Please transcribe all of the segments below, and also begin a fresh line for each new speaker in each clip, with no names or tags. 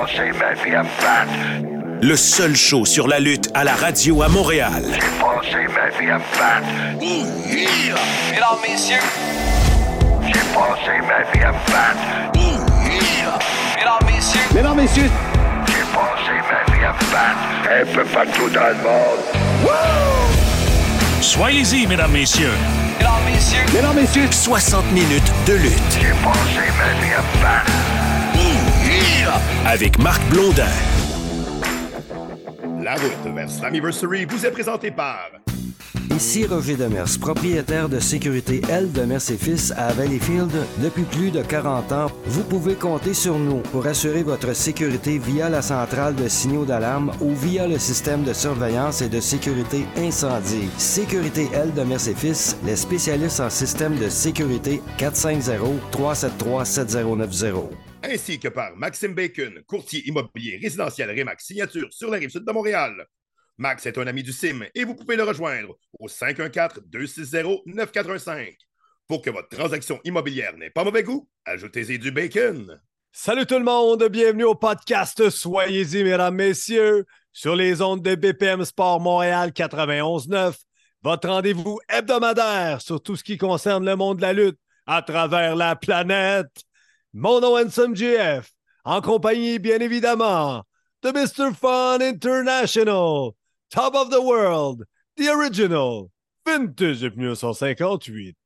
passé ma vie à me battre.
Le seul show sur la lutte à la radio à Montréal.
J'ai passé ma vie à me battre.
Mesdames, messieurs,
J'ai passé ma vie à me battre.
mesdames, messieurs,
Mesdames, messieurs,
J'ai passé ma vie à me battre. Un peu partout dans le monde.
Soyez-y, mesdames, messieurs.
mesdames, messieurs,
mesdames, messieurs,
60 minutes de lutte
J'ai passé ma vie à me battre.
Avec Marc Blondin.
La route vers Slammiversary vous est présentée par
Ici Roger Demers, propriétaire de sécurité L de Mers et Fils à Valleyfield depuis plus de 40 ans. Vous pouvez compter sur nous pour assurer votre sécurité via la centrale de signaux d'alarme ou via le système de surveillance et de sécurité incendie. Sécurité L de Mers et Fils, les spécialistes en système de sécurité 450-373-7090.
Ainsi que par Maxime Bacon, courtier immobilier résidentiel Remax Signature sur la rive sud de Montréal. Max est un ami du CIM et vous pouvez le rejoindre au 514-260-9415. Pour que votre transaction immobilière n'ait pas mauvais goût, ajoutez-y du bacon.
Salut tout le monde, bienvenue au podcast Soyez-y, mesdames, messieurs, sur les ondes de BPM Sport Montréal 91.9, votre rendez-vous hebdomadaire sur tout ce qui concerne le monde de la lutte à travers la planète. Mon nom Handsome GF, en compagnie, bien évidemment, de Mr. Fun International, Top of the World, The Original, Vintage de 1958.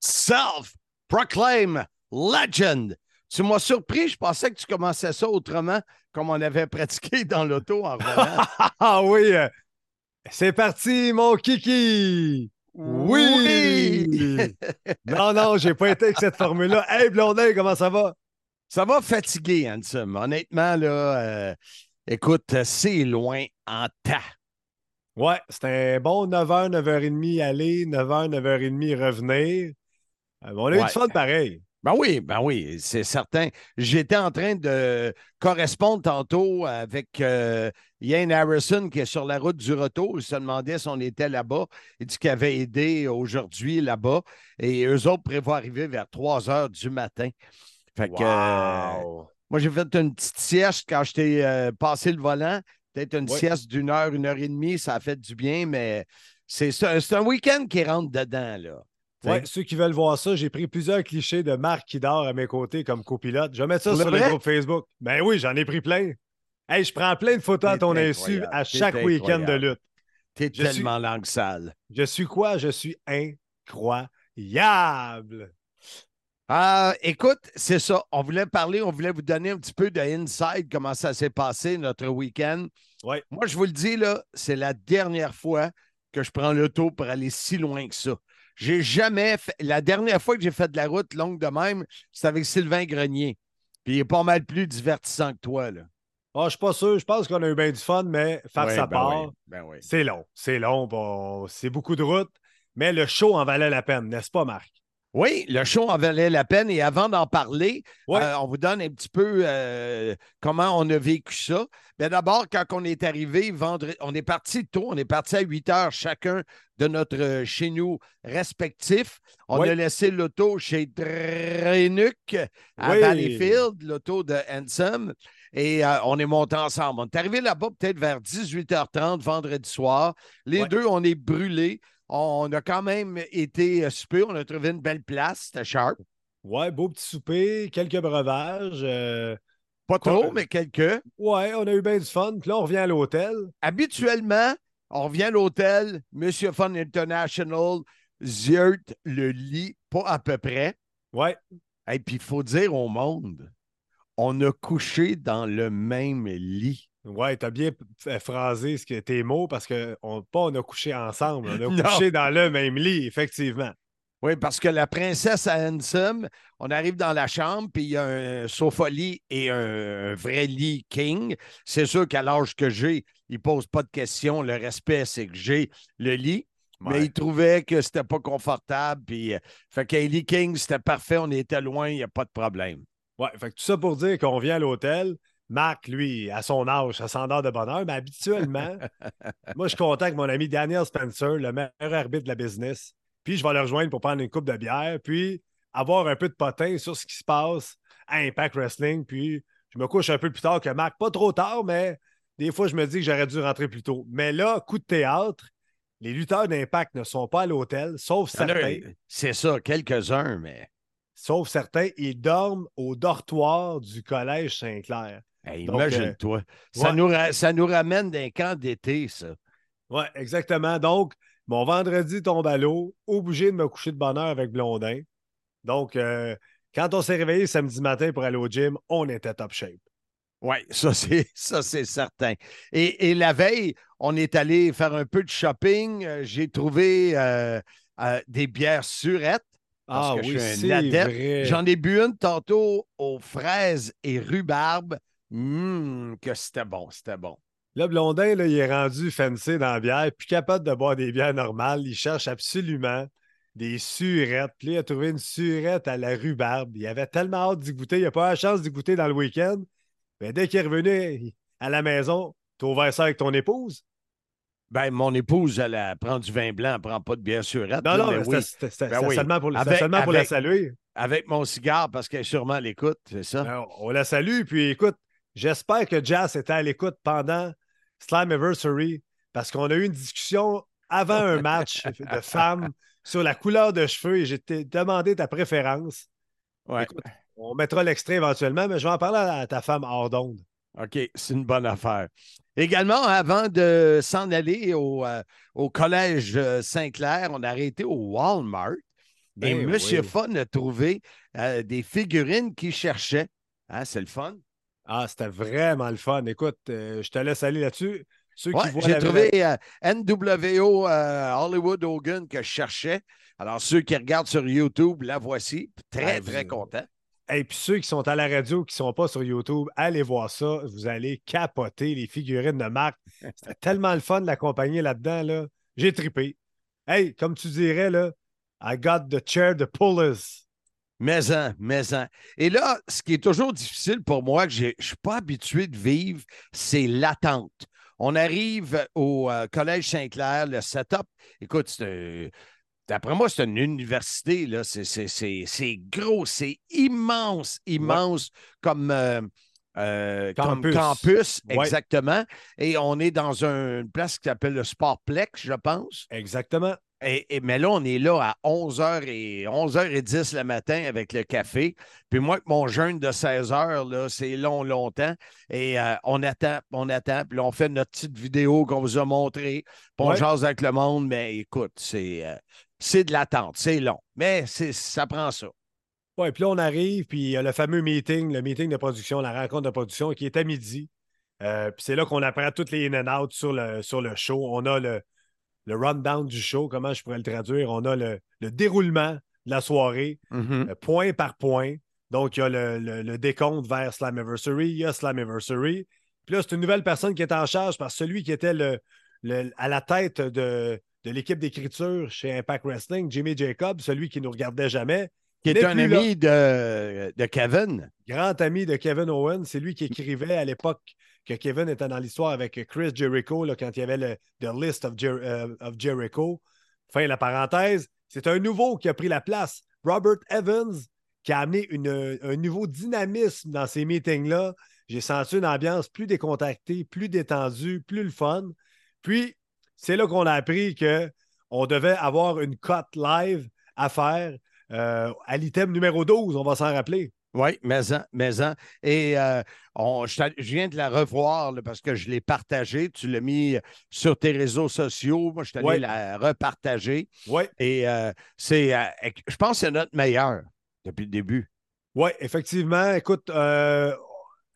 Self-proclaim legend. Tu m'as surpris, je pensais que tu commençais ça autrement, comme on avait pratiqué dans l'auto en.
Ah oui! euh, C'est parti, mon kiki! Oui! non, non, j'ai pas été avec cette formule-là. Hey, Blondin, comment ça va?
Ça va fatiguer, Handsome. Honnêtement, là, euh, écoute, c'est loin en tas.
Ouais, c'est un bon 9h, 9h30 aller, 9h, 9h30 revenir. Euh, on a eu
Ouais.
du fun pareil.
Ben oui, ben oui, c'est certain. J'étais en train de correspondre tantôt avec euh, Ian Harrison qui est sur la route du retour. Il se demandait si on était là-bas. Il dit qu'il avait aidé aujourd'hui là-bas. Et eux autres prévoient arriver vers 3 heures du matin. Fait que euh, moi, j'ai fait une petite sieste quand je t'ai euh, passé le volant. Peut-être une sieste d'une heure, une heure et demie. Ça a fait du bien, mais c'est un week-end qui rentre dedans, là.
Ouais, ceux qui veulent voir ça, j'ai pris plusieurs clichés de Marc qui dort à mes côtés comme copilote. Je vais mettre ça
Pour
sur le groupe Facebook. Ben oui, j'en ai pris plein. Hey, je prends plein de photos à ton insu à chaque week-end de lutte.
T'es
Je suis-
tellement langue sale.
Je suis quoi? Je suis incroyable.
Ah, écoute, c'est ça. On voulait parler, on voulait vous donner un petit peu de inside, comment ça s'est passé notre week-end.
Ouais.
Moi, je vous le dis, là, c'est la dernière fois que je prends l'auto pour aller si loin que ça. J'ai jamais fait. La dernière fois que j'ai fait de la route longue de même, c'était avec Sylvain Grenier. Puis il est pas mal plus divertissant que toi, là.
Ah, je suis pas sûr. Je pense qu'on a eu bien du fun, mais faire sa
ben
part,
oui, ben oui.
c'est long. C'est long. bon, c'est beaucoup de route. Mais le show en valait la peine, n'est-ce pas, Marc?
Oui, le show en valait la peine. Et avant d'en parler, euh, on vous donne un petit peu euh, comment on a vécu ça. Mais d'abord, quand on est arrivé vendredi, on est parti tôt, on est parti à 8 heures chacun de notre euh, chez nous respectif. On a laissé l'auto chez Drenuc à
Oui.
Valleyfield, l'auto de Handsome. Et on est monté ensemble. On est arrivé là-bas peut-être vers 18h30 vendredi soir. Les deux, on est brûlés. On a quand même été euh, souper. On a trouvé une belle place. C'était sharp.
Ouais, beau petit souper, quelques breuvages. euh,
Pas
Quoi-
trop, mais quelques.
Ouais, on a eu bien du fun. Puis là, on revient à l'hôtel.
Habituellement, on revient à l'hôtel, Monsieur Fun International, Ziert le lit, pas à peu près.
Ouais.
Et puis, il faut dire au monde, on a couché dans le même lit.
Ouais, t'as bien f- phrasé ce que tes mots parce que on, pas on a couché ensemble, on a couché dans le même lit, effectivement.
Oui, parce que la princesse à Handsome, on arrive dans la chambre, puis il y a un sofa-lit et un, vrai lit king. C'est sûr qu'à l'âge que j'ai, il ne pose pas de questions. Le respect, c'est que j'ai le lit. Mais il trouvait que c'était pas confortable. Puis, euh, fait qu'un lit king, c'était parfait. On était loin, il n'y a pas de problème.
Ouais, fait que tout ça pour dire qu'on vient à l'hôtel. Marc, lui, à son âge, ça s'endort de bonne heure, mais habituellement, moi, je contacte mon ami Daniel Spencer, le meilleur arbitre de la business. Puis je vais le rejoindre pour prendre une coupe de bière, puis avoir un peu de potin sur ce qui se passe à Impact Wrestling, puis je me couche un peu plus tard que Marc. Pas trop tard, mais des fois, je me dis que j'aurais dû rentrer plus tôt. Mais là, coup de théâtre, les lutteurs d'impact ne sont pas à l'hôtel, sauf certains.
C'est ça, quelques-uns, mais
Sauf certains, ils dorment au dortoir du collège Saint-Clair.
Hey,
Donc,
imagine-toi. ça,
ouais.
nous ra- ça nous ramène d'un camp d'été, ça.
Oui, exactement. Donc, mon vendredi tombe à l'eau, obligé de me coucher de bonne heure avec Blondin. Donc, euh, quand on s'est réveillé samedi matin pour aller au gym, on était top shape.
Oui, ça c'est ça c'est certain. Et, et la veille, on est allé faire un peu de shopping. Euh, J'ai trouvé euh, euh, des bières surettes. Parce
ah
que je
oui,
suis un adepte. J'en ai bu une tantôt aux fraises et rhubarbe. Hum, que c'était bon, c'était bon.
Là, Blondin, là, il est rendu fancy dans la bière, puis capable de boire des bières normales. Il cherche absolument des surettes. Puis il a trouvé une surette à la rhubarbe. Il avait tellement hâte d'y goûter. Il n'a pas eu la chance d'y goûter dans le week-end. Mais dès qu'il est revenu à la maison, tu as ouvert ça avec ton épouse?
Ben, mon épouse, elle, elle prend du vin blanc, elle prend pas de bière surette.
Non, non,
mais oui, Ben oui.
seulement pour,
Avec-
seulement pour la saluer.
avec mon cigare, parce qu'elle sûrement l'écoute, c'est ça?
Ben, on la salue. Puis écoute, j'espère que Jazz était à l'écoute pendant Slammiversary parce qu'on a eu une discussion avant un match de femmes sur la couleur de cheveux et j'ai demandé ta préférence.
Ouais.
Écoute, on mettra l'extrait éventuellement, mais je vais en parler à ta femme hors d'onde.
OK, c'est une bonne affaire. Également, avant de s'en aller au, euh, au collège euh, Saint-Clair, on a arrêté au Walmart. et
Ben
M.
oui.
Fun a trouvé euh, des figurines qu'il cherchait. Hein, c'est le fun.
Ah, c'était vraiment le fun. Écoute, euh, je te laisse aller là-dessus. Ceux
Ouais,
qui voient
J'ai trouvé euh, NWO euh, Hollywood Hogan que je cherchais. Alors, ceux qui regardent sur YouTube, la voici. Très,
Ah, vous-
très content.
Et puis ceux qui sont à la radio, qui ne sont pas sur YouTube, allez voir ça. Vous allez capoter les figurines de marque. C'était tellement le fun de l'accompagner là-dedans. Là. J'ai trippé. Hey, comme tu dirais, là, I got the chair to pull us.
Maison, maison. Et là, ce qui est toujours difficile pour moi, que je ne suis pas habitué de vivre, c'est l'attente. On arrive au euh, Collège Saint-Clair, le setup. Écoute, c'est un- d'après moi, c'est une université. là. C'est- C'est c'est- c'est gros, c'est immense, immense comme, euh, euh, comme
Campus.
campus,
Ouais.
exactement. Et on est dans un- une place qui s'appelle le Sportplex, je pense.
Exactement.
Et, et- mais là, on est là à 11h et 11h10 le matin avec le café. Puis moi, mon jeûne de 16h, là, c'est long, longtemps. Et euh, on attend, on attend. Puis là, on fait notre petite vidéo qu'on vous a montrée. Puis on
Ouais.
jase avec le monde. Mais écoute, c'est euh, de l'attente. C'est long. Mais ça prend ça.
Ouais, puis là, on arrive, puis il y a le fameux meeting, le meeting de production, la rencontre de production qui est à midi. Euh, puis c'est là qu'on apprend toutes les in and out sur le, sur le show. On a le, le rundown du show, comment je pourrais le traduire. On a le, le déroulement de la soirée,
Mhm.
euh, point par point. Donc, il y a le, le- le décompte vers Slammiversary, il y a Slammiversary. Puis là, c'est une nouvelle personne qui est en charge que celui qui était le, le- à la tête de, de l'équipe d'écriture chez Impact Wrestling, Jimmy Jacob, celui qui ne nous regardait jamais,
Qui est un ami de, de Kevin.
grand ami de Kevin Owens. C'est lui qui écrivait à l'époque que Kevin était dans l'histoire avec Chris Jericho, là, quand il y avait le The List of, euh, Jericho. Fin la parenthèse. C'est un nouveau qui a pris la place. Robert Evans, qui a amené une- un nouveau dynamisme dans ces meetings-là. J'ai senti une ambiance plus décontractée, plus détendue, plus le fun. Puis, c'est là qu'on a appris qu'on devait avoir une cote live à faire euh, à l'item numéro 12, on va s'en rappeler.
Oui, maison, maison. Et euh, on, je, viens de la revoir là, parce que je l'ai partagée. Tu l'as mis sur tes réseaux sociaux. Moi, je suis allé
Ouais.
la repartager.
Oui.
Et euh, c'est, euh, je pense que c'est notre meilleur depuis le début.
Oui, effectivement. Écoute, euh,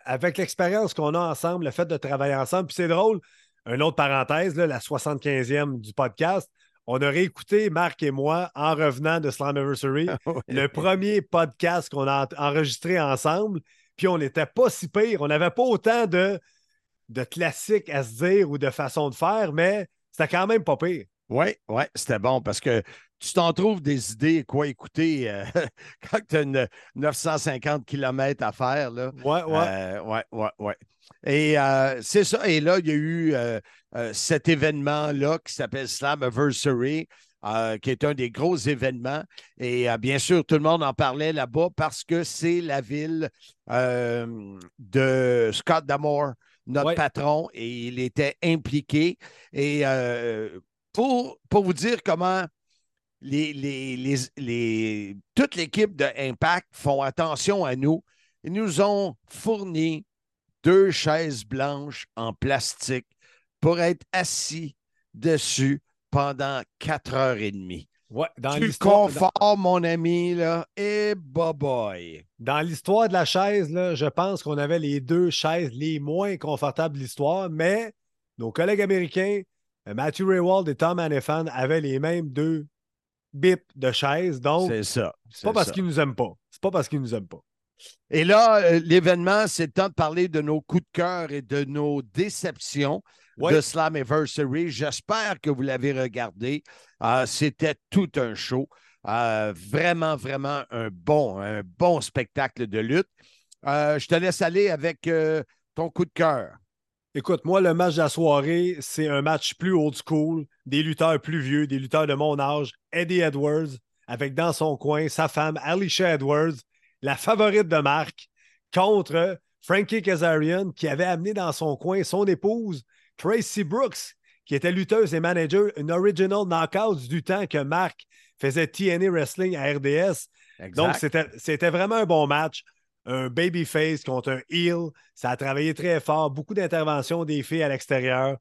avec l'expérience qu'on a ensemble, le fait de travailler ensemble, puis c'est drôle, une autre parenthèse, là, la 75e du podcast, on a réécouté, Marc et moi, en revenant de Slammiversary, le premier podcast qu'on a en- enregistré ensemble, puis on n'était pas si pire. On n'avait pas autant de, de classiques à se dire ou de façon de faire, mais c'était quand même pas pire.
Oui, oui, c'était bon parce que tu t'en trouves des idées, quoi écouter euh, quand tu as une 950 km à faire. Là.
Ouais, ouais.
Euh, ouais, ouais. Et euh, c'est ça. Et là, il y a eu euh, euh, cet événement-là qui s'appelle Slammiversary, qui est un des gros événements. Et bien sûr, tout le monde en parlait là-bas parce que c'est la ville de Scott Damore, notre
Ouais.
patron, et il était impliqué. Et pour, pour vous dire comment les, les, les, les- toute l'équipe de Impact font attention à nous, ils nous ont fourni deux chaises blanches en plastique pour être assis dessus pendant quatre heures et demie.
Ouais, dans l'histoire.
confort, mon ami, là, et bye boy.
Dans l'histoire de la chaise, là, je pense qu'on avait les deux chaises les moins confortables de l'histoire, mais nos collègues américains, euh, Matthew Raywald et Tom Hannifan, avaient les mêmes deux bips de chaises. Donc,
C'est ça.
c'est pas parce qu'ils nous aiment pas. C'est pas parce qu'ils nous aiment pas.
Et là, euh, l'événement, c'est le temps de parler de nos coups de cœur et de nos déceptions
Ouais.
de Slammiversary. J'espère que vous l'avez regardé. Euh, C'était tout un show. Euh, vraiment, vraiment un bon, un bon spectacle de lutte. Euh, je te laisse aller avec ton coup de cœur.
Écoute, moi, le match de la soirée, c'est un match plus old school, des lutteurs plus vieux, des lutteurs de mon âge. Eddie Edwards, avec dans son coin sa femme Alicia Edwards, la favorite de Marc, contre Frankie Kazarian, qui avait amené dans son coin son épouse, Tracy Brooks, qui était lutteuse et manager, une original knockout du temps que Marc faisait TNA Wrestling à RDS. Donc,
Exact.
c'était c'était vraiment un bon match. Un babyface contre un heel. Ça a travaillé très fort. Beaucoup d'interventions des filles à l'extérieur.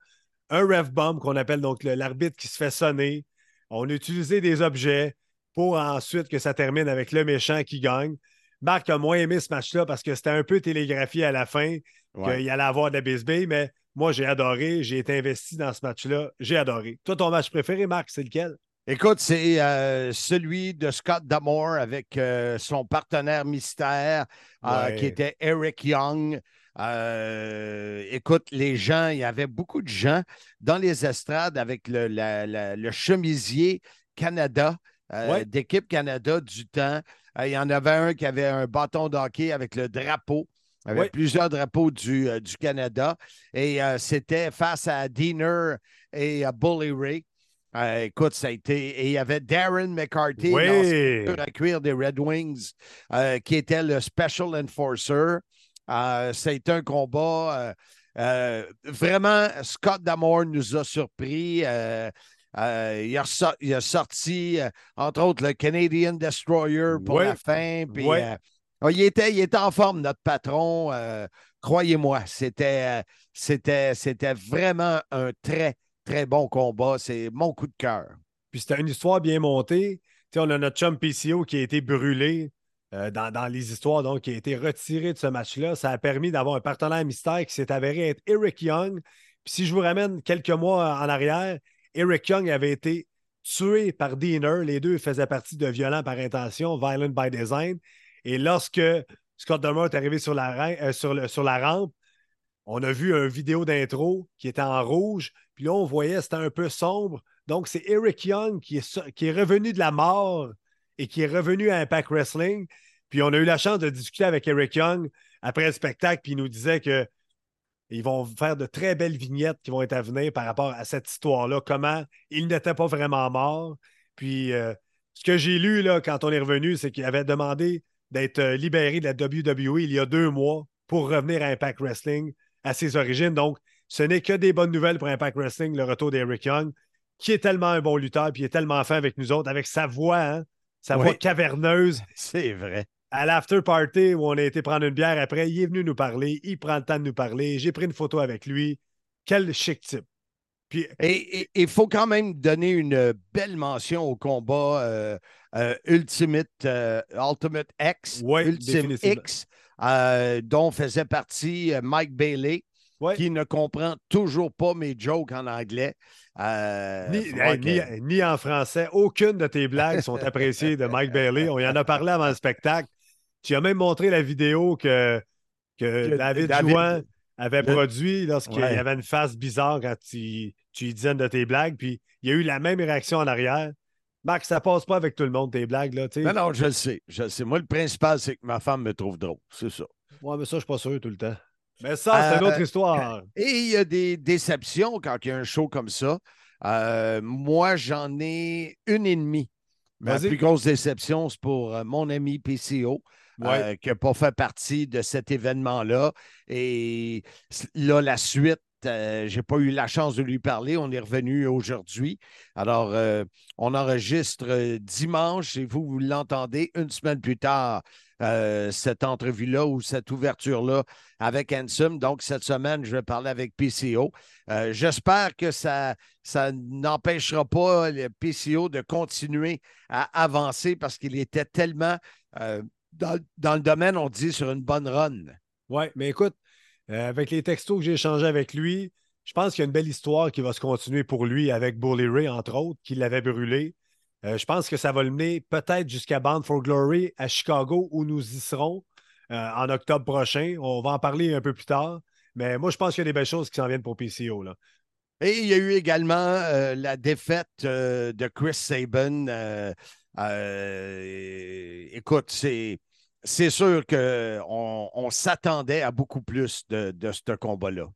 Un ref bomb qu'on appelle donc l'arbitre qui se fait sonner. On a utilisé des objets pour ensuite que ça termine avec le méchant qui gagne. Marc a moins aimé ce match-là parce que c'était un peu télégraphié à la fin,
Ouais.
qu'il allait avoir de la mais moi, j'ai adoré. J'ai été investi dans ce match-là. J'ai adoré. Toi, ton match préféré, Marc, c'est lequel?
Écoute, c'est euh, celui de Scott Damore avec euh, son partenaire mystère euh, qui était Eric Young. Écoute, les gens, il y avait beaucoup de gens dans les estrades avec le, la- la- le chemisier Canada,
Ouais.
d'équipe Canada du temps. Euh, il y en avait un qui avait un bâton d'hockey avec le drapeau.
Ouais.
plusieurs drapeaux du, euh, du Canada. Et euh, c'était face à Diener et à Bully Ray. Euh, écoute, ça a été. Et il y avait Darren McCarthy,
Oui.
à cuire des Red Wings, euh, qui était le Special Enforcer. Euh, ça a été un combat. vraiment, Scott Damore nous a surpris. Euh, il, a ressor- il a sorti, euh, entre autres, le Canadian Destroyer pour
Ouais.
la fin. Puis,
Ouais.
euh, il, était, il était en forme, notre patron. Croyez-moi, c'était, c'était, c'était vraiment un très, très bon combat. C'est mon coup de cœur.
Puis c'était une histoire bien montée. On a notre chum PCO qui a été brûlé euh, dans, dans les histoires, donc qui a été retiré de ce match-là. Ça a permis d'avoir un partenaire mystère qui s'est avéré être Eric Young. Puis si je vous ramène quelques mois en arrière, Eric Young avait été tué par Diener. Les deux faisaient partie de Violent par intention, Violent by Design. Et lorsque Scott Dummer est arrivé sur la, ra- euh, sur la rampe, on a vu une vidéo d'intro qui était en rouge. Puis là, on voyait, c'était un peu sombre. Donc, c'est Eric Young qui est, qui est revenu de la mort et qui est revenu à Impact Wrestling. Puis on a eu la chance de discuter avec Eric Young après le spectacle, puis il nous disait que ils vont faire de très belles vignettes qui vont être à venir par rapport à cette histoire-là, comment il n'était pas vraiment mort. Puis euh, ce que j'ai lu là, quand on est revenu, c'est qu'il avait demandé d'être euh, libéré de la WWE il y a deux mois pour revenir à Impact Wrestling à ses origines. Donc, ce n'est que des bonnes nouvelles pour Impact Wrestling, le retour d'Eric Young, qui est tellement un bon lutteur, puis il est tellement fin avec nous autres, avec sa voix, hein, sa
Oui.
voix caverneuse.
C'est vrai.
À l'after party où on a été prendre une bière après, il est venu nous parler, il prend le temps de nous parler. J'ai pris une photo avec lui. Quel chic type. Puis,
Et il faut quand même donner une belle mention au combat euh, euh, Ultimate, euh, Ultimate X,
Ouais,
Ultimate. X, dont faisait partie Mike Bailey,
ouais.
qui ne comprend toujours pas mes jokes en anglais. Euh, que-
ni- ni en français. Aucune de tes blagues sont appréciées de Mike Bailey. On y en a parlé avant le spectacle. Tu as même montré la vidéo que, que
Que
David,
David-
Jouan avait
Le-
produit lorsqu'il
Ouais.
y avait une face bizarre quand tu, tu lui disais une de tes blagues. Puis il y a eu la même réaction en arrière. Marc, ça passe pas avec tout le monde, tes blagues. Là.
Non, non, je le sais. Je le sais. Moi, le principal, c'est que ma femme me trouve drôle. C'est ça.
Ouais, mais ça, je suis pas sûr tout le temps. Mais ça, c'est une
Euh,
autre histoire.
Et il y a des déceptions quand il y a un show comme ça. Euh, moi, j'en ai une et demie. Ma plus grosse déception, c'est pour euh, mon ami PCO. Euh, qui n'a pas fait partie de cet événement-là. Et là, la suite, euh, je n'ai pas eu la chance de lui parler. On est revenu aujourd'hui. Alors, euh, on enregistre dimanche et vous, vous l'entendez une semaine plus tard, cette entrevue-là ou cette ouverture-là avec Ansem. Donc, cette semaine, je vais parler avec PCO. J'espère que ça, ça n'empêchera pas le PCO de continuer à avancer parce qu'il était tellement dans, le domaine, on dit sur une bonne run.
Oui, mais écoute, euh, avec les textos que j'ai échangés avec lui, je pense qu'il y a une belle histoire qui va se continuer pour lui avec Bully Ray, entre autres, qui l'avait brûlé. Euh, je pense que ça va le mener peut-être jusqu'à Bound for Glory à Chicago où nous y serons euh, en octobre prochain. On va en parler un peu plus tard. Mais moi, je pense qu'il y a des belles choses qui s'en viennent pour PCO. Là.
Et il y a eu également la défaite de Chris Sabin. écoute, c'est sûr qu'on on, s'attendait à beaucoup plus de, ce combat-là.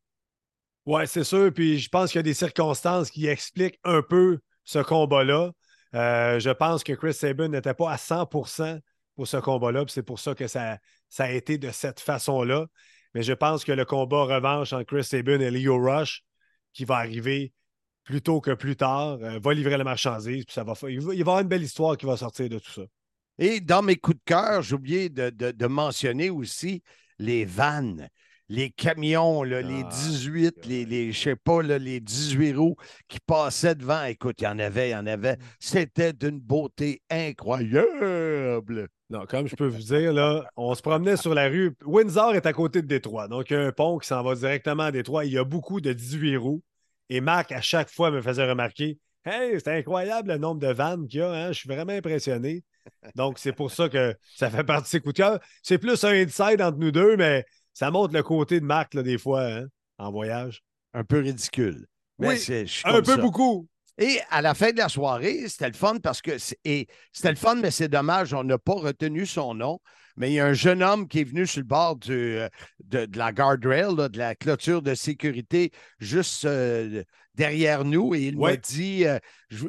Oui, c'est sûr. Puis je pense qu'il y a des circonstances qui expliquent un peu ce combat-là. Euh, je pense que Chris Sabin n'était pas à 100% pour ce combat-là. C'est pour ça que ça, ça a été de cette façon-là. Mais je pense que le combat revanche entre Chris Sabin et Leo Rush, qui va arriver plus tôt que plus tard, euh, va livrer la marchandise. Puis ça va, il va y avoir une belle histoire qui va sortir de tout ça.
Et dans mes coups de cœur, j'ai oublié de, mentionner aussi les vannes, les camions, les 18, ah, les, les, je sais pas, les 18 roues qui passaient devant. Écoute, il y en avait, il y en avait. C'était d'une beauté incroyable.
Non, comme je peux vous dire, là, on se promenait sur la rue. Windsor est à côté de Détroit. Donc, il y a un pont qui s'en va directement à Détroit. Il y a beaucoup de 18 roues. Et Marc, à chaque fois, me faisait remarquer Hey, c'est incroyable le nombre de vannes qu'il y a. Hein? Je suis vraiment impressionné. Donc, c'est pour ça que ça fait partie de ses coups de cœur. C'est plus un inside entre nous deux, mais ça montre le côté de Marc, des fois, hein, en voyage.
Un peu ridicule.
oui, un peu beaucoup.
Et à la fin de la soirée, c'était le fun parce que c'était le fun, mais c'est dommage, on n'a pas retenu son nom. Mais il y a un jeune homme qui est venu sur le bord de, la guardrail, de la clôture de sécurité, juste euh, derrière nous, et il m'a dit euh,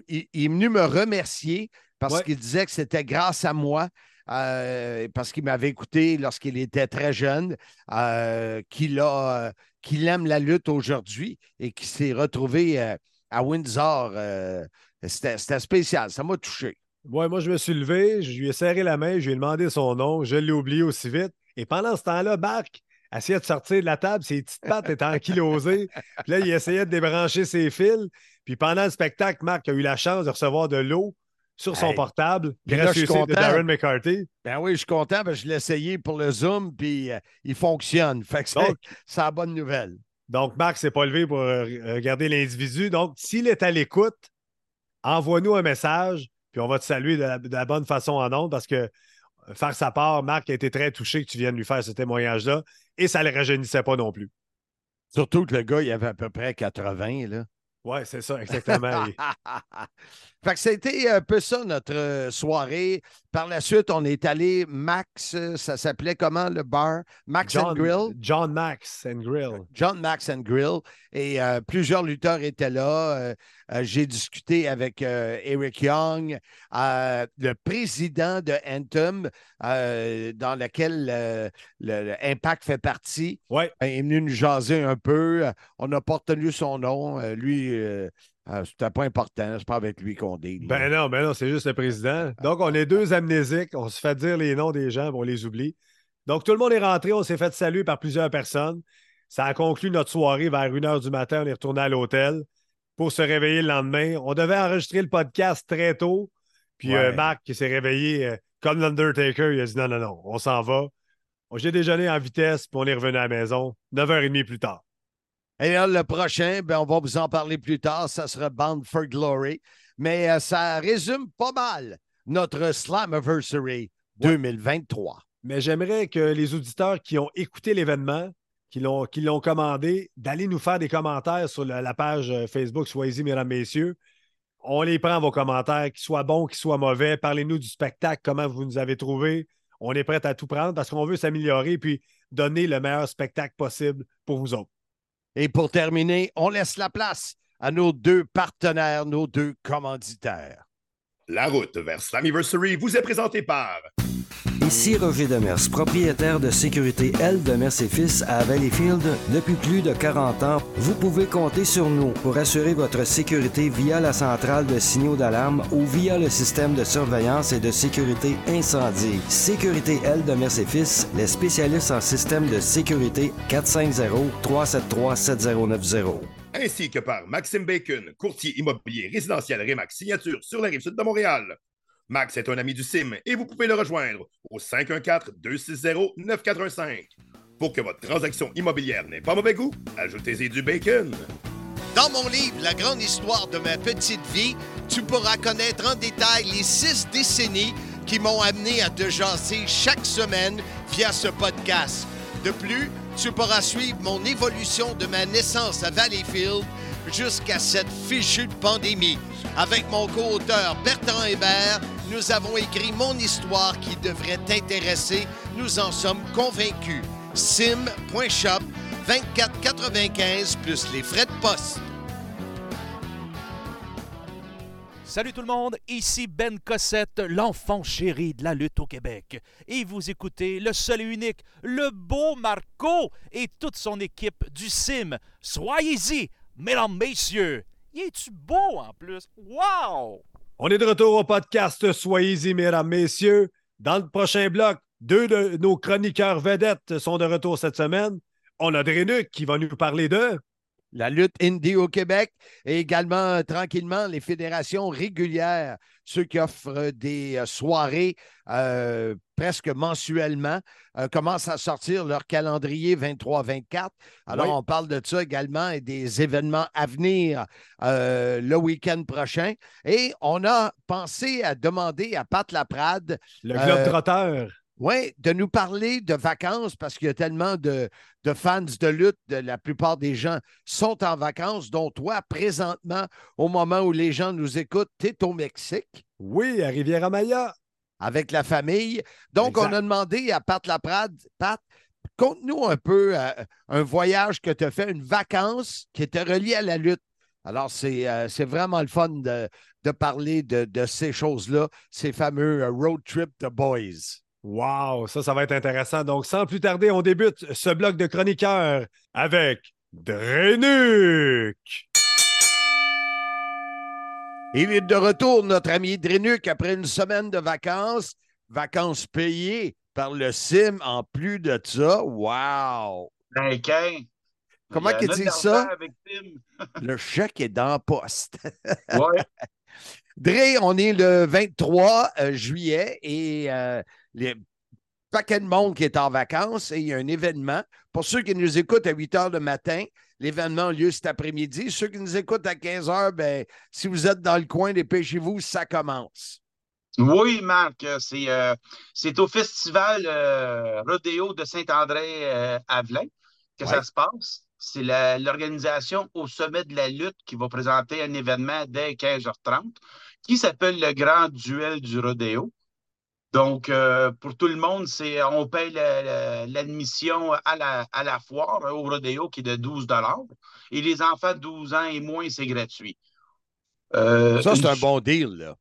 il, est venu me remercier parce qu'il disait que c'était grâce à moi. Euh, parce qu'il m'avait écouté lorsqu'il était très jeune, qu'il aime la lutte aujourd'hui et qu'il s'est retrouvé à Windsor. C'était spécial, ça m'a touché.
Ouais, moi, je me suis levé, je lui ai serré la main, je lui ai demandé son nom, je l'ai oublié aussi vite. Et pendant ce temps-là, Marc essayait de sortir de la table, ses petites pattes étaient ankylosées. Puis là, il essayait de débrancher ses fils. Puis pendant le spectacle, Marc a eu la chance de recevoir de l'eau sur son portable,
grâce
de Darren McCarthy.
Ben oui, je suis content parce que je l'ai essayé pour le Zoom, puis euh, il fonctionne. Fait que c'est la bonne nouvelle.
Donc, Marc s'est pas levé pour euh, regarder l'individu. Donc, s'il est à l'écoute, envoie-nous un message puis on va te saluer de la, bonne façon en ondes parce que euh, faire sa part, Marc a été très touché que tu viennes lui faire ce témoignage-là et ça ne le rajeunissait pas non plus.
Surtout que le gars, il avait à peu près 80, là.
Oui, c'est ça, exactement.
fait que c'était un peu ça notre euh, soirée. Par la suite, on est allé Max, euh, ça s'appelait comment le bar? Max and Grill?
John Max and Grill.
John Max and Grill. Et plusieurs lutteurs étaient là. Euh, j'ai discuté avec euh, Eric Young, euh, le président de Anthem, dans lequel l'Impact fait partie.
Ouais.
Il est venu nous jaser un peu. On n'a pas retenu son nom. lui, c'était pas important. C'est pas avec lui qu'on dit.
Ben non, ben non, c'est juste le président. Donc, on est deux amnésiques. On se fait dire les noms des gens, on les oublie. Donc, tout le monde est rentré. On s'est fait saluer par plusieurs personnes. Ça a conclu notre soirée vers 1 h du matin. On est retourné à l'hôtel pour se réveiller le lendemain. On devait enregistrer le podcast très tôt. Puis euh, Marc, qui s'est réveillé euh, comme l'Undertaker, il a dit non, non, non, on s'en va. J'ai déjeuné en vitesse, puis on est revenu à la maison 9h30 plus tard.
Et là, le prochain, ben, on va vous en parler plus tard. Ça sera Bound for Glory. Mais euh, ça résume pas mal notre Slammiversary 2023.
Mais j'aimerais que les auditeurs qui ont écouté l'événement qui l'ont commandé, d'aller nous faire des commentaires sur la, page euh, Facebook Soyez-y, mesdames, messieurs. On les prend, vos commentaires, qu'ils soient bons, qu'ils soient mauvais. Parlez-nous du spectacle, comment vous nous avez trouvé. On est prêt à tout prendre parce qu'on veut s'améliorer puis donner le meilleur spectacle possible pour vous autres.
Et pour terminer, on laisse la place à nos deux partenaires, nos deux commanditaires.
La route vers Slammiversary vous est présentée par
Ici Roger Demers, propriétaire de sécurité L Demers et Fils à Valleyfield depuis plus de 40 ans. Vous pouvez compter sur nous pour assurer votre sécurité via la centrale de signaux d'alarme ou via le système de surveillance et de sécurité incendie. Sécurité L Demers et Fils, les spécialistes en système de sécurité 450-373-7090
ainsi que par Maxime Bacon, courtier immobilier résidentiel Remax Signature sur la rive sud de Montréal. Max est un ami du CIM et vous pouvez le rejoindre au 514-260-9415. Pour que votre transaction immobilière n'ait pas mauvais goût, ajoutez-y du bacon.
Dans mon livre La grande histoire de ma petite vie, tu pourras connaître en détail les six décennies qui m'ont amené à te jaser chaque semaine via ce podcast. De plus, tu pourras suivre mon évolution de ma naissance à Valleyfield jusqu'à cette fichue pandémie. Avec mon co-auteur Bertrand Hébert, nous avons écrit mon histoire qui devrait t'intéresser. Nous en sommes convaincus. sim.shop 24,95 plus les frais de poste.
Salut tout le monde, ici Ben Cossette, l'enfant chéri de la lutte au Québec. Et vous écoutez le seul et unique, le beau Marco et toute son équipe du CIM. Soyez-y, mesdames, messieurs. Y es-tu beau en plus? Wow!
On est de retour au podcast Soyez-y, mesdames, messieurs. Dans le prochain bloc, deux de nos chroniqueurs vedettes sont de retour cette semaine. On a Drénuc qui va nous parler de
la lutte indie au Québec et également euh, tranquillement les fédérations régulières, ceux qui offrent des euh, soirées euh, presque mensuellement, commencent à sortir leur calendrier 23-24. Alors, on parle de ça également et des événements à venir le week-end prochain. Et on a pensé à demander à Pat Laprade.
Le club trotteur
oui, de nous parler de vacances parce qu'il y a tellement de, fans de lutte. De, la plupart des gens sont en vacances, dont toi, présentement, au moment où les gens nous écoutent, tu es au Mexique.
Oui, à Riviera-Maya.
Avec la famille. Donc, on a demandé à Pat Laprade, Pat, conte-nous un peu euh, un voyage que tu as fait, une vacance qui était reliée à la lutte. Alors, c'est euh, vraiment le fun de, parler de, de ces choses-là, ces fameux euh, road trip de boys.
Wow, ça, ça va être intéressant. Donc, sans plus tarder, on débute ce bloc de chroniqueurs avec Drénuc.
Il est de retour, notre ami Drénuc, après une semaine de vacances, vacances payées par le CIM en plus de ça. Wow!
Ben,
Comment il dit ça? le chèque est dans le poste. oui. Dré, on est le 23 euh, juillet et euh, les paquet de monde qui est en vacances et il y a un événement. Pour ceux qui nous écoutent à 8 heures le matin, l'événement a lieu cet après-midi. Ceux qui nous écoutent à 15 heures, ben, si vous êtes dans le coin, dépêchez-vous, ça commence.
Oui, Marc, c'est euh, au festival euh, Rodéo de Saint-André-Avelin euh, que ça se passe. C'est l'organisation au sommet de la lutte qui va présenter un événement dès 15h30 qui s'appelle le Grand Duel du Rodéo. Donc, euh, pour tout le monde, c'est on paye l'admission à la, à la foire, au rodéo, qui est de 12 Et les enfants de 12 ans et moins, c'est gratuit.
Euh, ça, c'est un bon deal, là.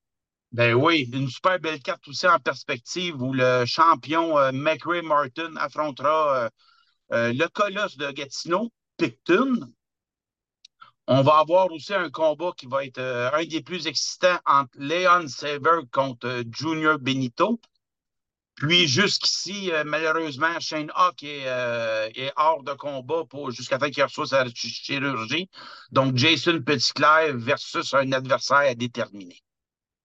Ben oui, une super belle carte aussi en perspective où le champion euh, Martin affrontera euh, le colosse de Gatineau, Picton. On va avoir aussi un combat qui va être un des plus excitants entre Leon Saver contre Junior Benito. Puis jusqu'ici, euh, malheureusement, Shane Hawk euh, est, hors de combat jusqu'à temps qu'il reçoive sa chirurgie. Donc, Jason Petitclerc versus un adversaire à déterminer.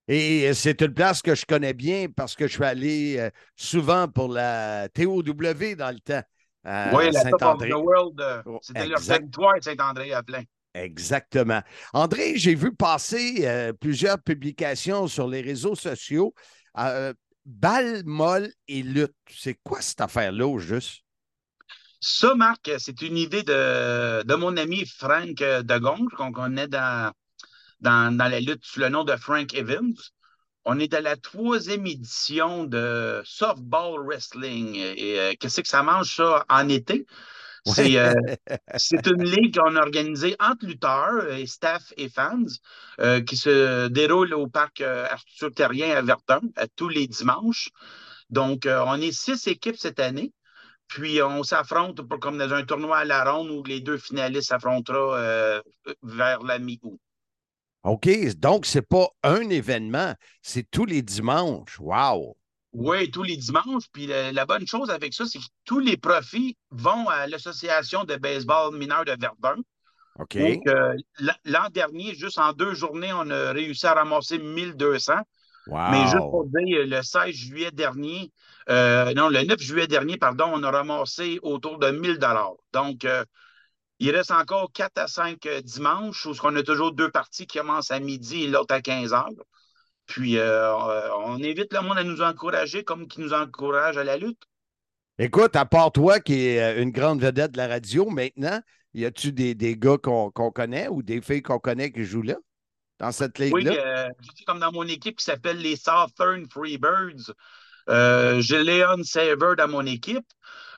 Et c'est une place que je connais bien parce que je suis allé euh, souvent pour la TOW dans le temps.
oui, la Top of the World. Oh, c'était leur victoire Saint-André à plein.
Exactement. André, j'ai vu passer plusieurs publications sur les réseaux sociaux balle molle et lutte. C'est quoi cette affaire-là, au juste?
Ça, Marc, c'est une idée de, de, mon ami Frank Degong, qu'on connaît dans, dans, dans, la lutte sous le nom de Frank Evans. On est à la troisième édition de softball wrestling. Et euh, qu'est-ce que ça mange, ça, en été? Euh, c'est une ligue qu'on a organisée entre lutteurs, et staff et fans, euh, qui se déroule au parc euh, Arthur Terrien à Verdun tous les dimanches. Donc, on est six équipes cette année. Puis, on s'affronte pour, comme dans un tournoi à la ronde où les deux finalistes s'affronteront vers la mi-août.
OK. Donc, c'est pas un événement, c'est tous les dimanches. Wow!
Oui, tous les dimanches. Puis la, la bonne chose avec ça, c'est que tous les profits vont à l'Association de baseball mineur de Verdun.
OK.
Donc, euh, l'an dernier, juste en deux journées, on a réussi à ramasser 1200.
wow!
Mais juste pour dire, le 16 juillet dernier, euh, non, le 9 juillet dernier, pardon, on a ramassé autour de 1000 dollars. Donc, euh, il reste encore 4 à 5 euh, dimanches où on a toujours deux parties qui commencent à midi et l'autre à 15 heures. Puis, euh, euh, on invite le monde à nous encourager comme qui nous encourage à la lutte.
Écoute, à part toi qui est euh, une grande vedette de la radio maintenant, y a-tu des, des gars qu'on connaît ou des filles qu'on connaît qui jouent là, dans cette
Oui,
ligue-là?
euh, j'étais comme dans mon équipe qui s'appelle les Southern Freebirds. Euh, J'ai Léon Saver dans mon équipe.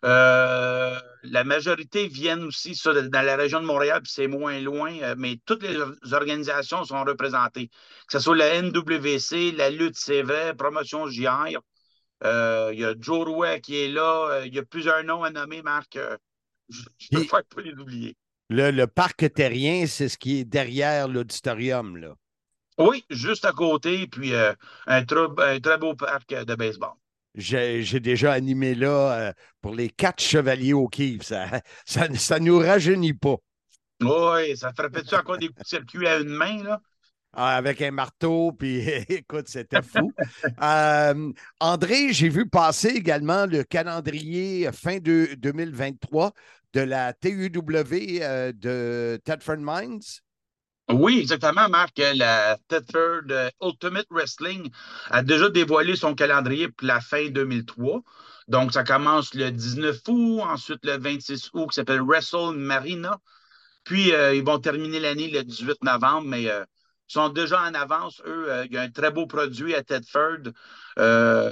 Euh, la majorité viennent aussi ça, dans la région de Montréal, puis c'est moins loin, euh, mais toutes les organisations sont représentées. Que ce soit la NWC, la lutte, c'est vrai, Promotion JR. Euh, Il y a Joe Rouet qui est là. Il y a plusieurs noms à nommer, Marc. Je
Puis-
préfère pas les oublier.
Le, le parc terrien, c'est ce qui est derrière l'auditorium. là.
Oui, juste à côté, puis euh, un, très- un très beau parc de baseball.
J'ai déjà animé là euh, pour les quatre chevaliers au Kiv. Ça ça, ça nous rajeunit pas.
Oui, ça frappait-tu encore des coups de circuit à une main, là?
Ah, avec un marteau, puis écoute, c'était fou. Euh, André, j'ai vu passer également le calendrier fin de 2023 de la TUW de Tedford Mines.
Oui, exactement, Marc. La Thetford euh, Ultimate Wrestling a déjà dévoilé son calendrier pour la fin 2003. Donc, ça commence le 19 août, ensuite le 26 août, qui s'appelle Wrestle Marina. Puis, euh, ils vont terminer l'année le 18 novembre, mais euh, ils sont déjà en avance. Eux, il y a un très beau produit à Tedford.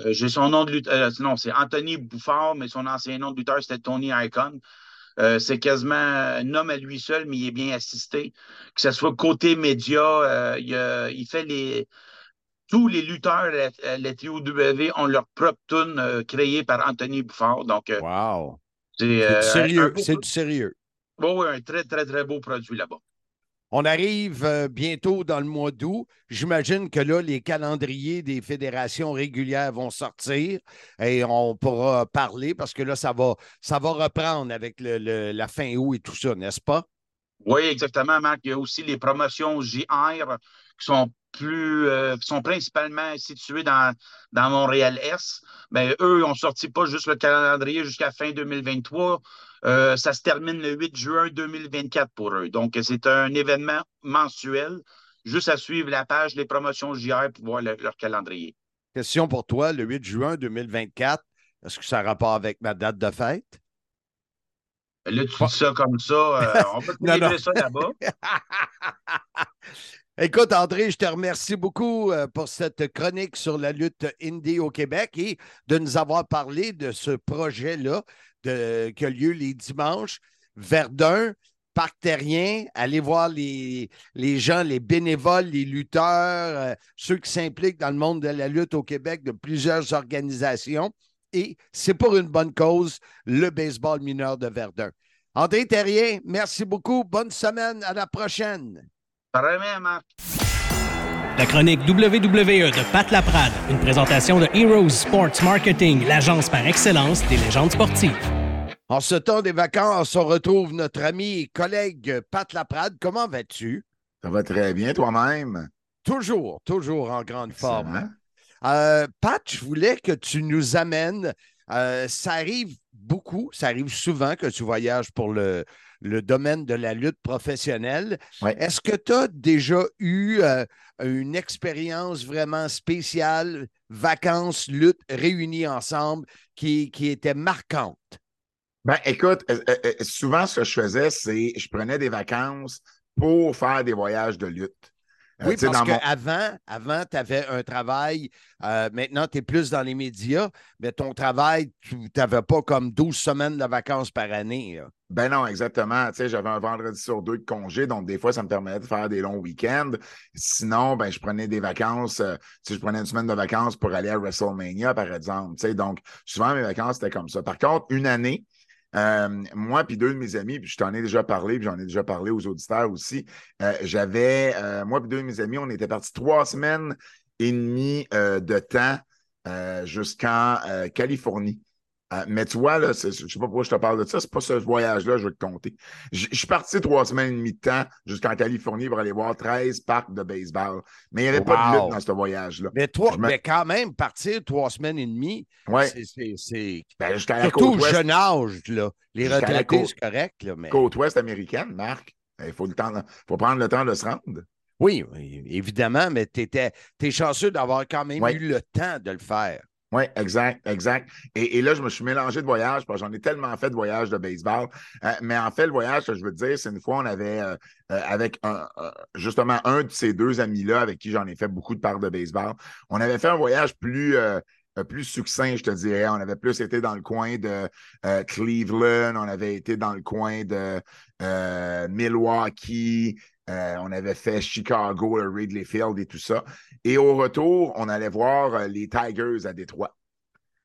J'ai son nom de lutteur. non, c'est Anthony Bouffard, mais son ancien nom de lutteur, c'était Tony Icon. Euh, c'est quasiment un homme à lui seul, mais il est bien assisté. Que ce soit côté média, euh, il, a- il fait les. Tous les lutteurs à la, TOW ont leur propre tune euh, créée par Anthony Bouffard. Donc,
Wow!
c'est
du sérieux. C'est du sérieux.
Ouais, ouais, un très, très, très beau produit là-bas.
On arrive euh, bientôt dans le mois d'août. J'imagine que là, les calendriers des fédérations régulières vont sortir et on pourra parler parce que là, ça va, ça va reprendre avec la fin août et tout ça, n'est-ce pas?
Oui, exactement, Marc. Il y a aussi les promotions JR qui sont plus euh, qui sont principalement situées dans, dans Montréal-Est. Mais eux, ils ont sorti pas juste le calendrier jusqu'à fin 2023. Euh, ça se termine le 8 juin 2024 pour eux. Donc, c'est un événement mensuel. Juste à suivre la page des promotions JR pour voir le- leur calendrier.
Question pour toi, le 8 juin 2024, est-ce que ça a rapport avec ma date de fête?
Là, tu dis ça comme ça. euh, on peut
Non, non.
ça là-bas.
Écoute, André, je te remercie beaucoup euh, pour cette chronique sur la lutte indie au Québec et de nous avoir parlé de ce projet-là qui a lieu les dimanches. Verdun, Parc Terrien, allez voir les, les gens, les bénévoles, les lutteurs, euh, ceux qui s'impliquent dans le monde de la lutte au Québec de plusieurs organisations. Et c'est pour une bonne cause, le baseball mineur de Verdun. André Terrien, merci beaucoup. Bonne semaine. À la prochaine.
Vraiment, Marc.
La chronique WWE de Pat Laprade, une présentation de Heroes Sports Marketing, l'agence par excellence des légendes sportives.
En ce temps des vacances, on retrouve notre ami et collègue Pat Laprade. Comment vas-tu?
Ça va très bien toi-même?
Toujours, toujours en grande forme. Euh, Pat, je voulais que tu nous amènes. euh, ça arrive beaucoup, ça arrive souvent que tu voyages pour le, le domaine de la lutte professionnelle.
Ouais.
Est-ce que tu as déjà eu euh, une expérience vraiment spéciale, vacances, lutte réunies ensemble, qui, qui était marquante?
Ben, écoute, euh, euh, euh, souvent, ce que je faisais, c'est je prenais des vacances pour faire des voyages de lutte. Euh,
Oui, parce
mon-
qu'avant, avant, tu avais un travail. euh, maintenant, tu es plus dans les médias, mais ton travail, tu n'avais pas comme 12 semaines de vacances par année. là.
Ben non, exactement. Tu sais, j'avais un vendredi sur deux de congé, donc des fois, ça me permettait de faire des longs week-ends. Sinon, ben, je prenais des vacances. euh, tu sais, je prenais une semaine de vacances pour aller à WrestleMania, par exemple. Tu sais, donc, souvent, mes vacances, c'était comme ça. Par contre, une année, moi puis deux de mes amis, puis je t'en ai déjà parlé, puis j'en ai déjà parlé aux auditeurs aussi. euh, j'avais, euh, moi puis deux de mes amis, on était partis trois semaines et demie euh, de temps jusqu'en Californie. Euh, mais tu vois, là, je ne sais pas pourquoi je te parle de ça, c'est pas ce voyage-là, je vais te compter. Je suis parti trois semaines et demie de temps jusqu'en Californie pour aller voir 13 parcs de baseball. Mais il n'y avait pas de lutte dans ce voyage-là.
Mais toi,
me-
mais quand même, partir trois semaines et demie,
Ouais.
c'est-.
Ben,
Surtout au jeune âge, là. Les retraités,
côte-
c'est correct, là, mais.
Côte ouest américaine, Marc. Il faut, le temps, faut prendre le temps de se rendre.
Oui, oui, évidemment, mais tu es chanceux d'avoir quand même
Ouais.
eu le temps de le faire.
Oui, exact, exact. Et, et là, je me suis mélangé de voyages parce que j'en ai tellement fait de voyages de baseball. Euh, mais en fait, le voyage je veux dire, c'est une fois, on avait, euh, euh, avec un, justement un de ces deux amis-là avec qui j'en ai fait beaucoup de parts de baseball, on avait fait un voyage plus, plus succinct, je te dirais. On avait plus été dans le coin de Cleveland, on avait été dans le coin de Milwaukee, euh, on avait fait Chicago, le Wrigley Field et tout ça. Et au retour, on allait voir euh, les Tigers à Détroit.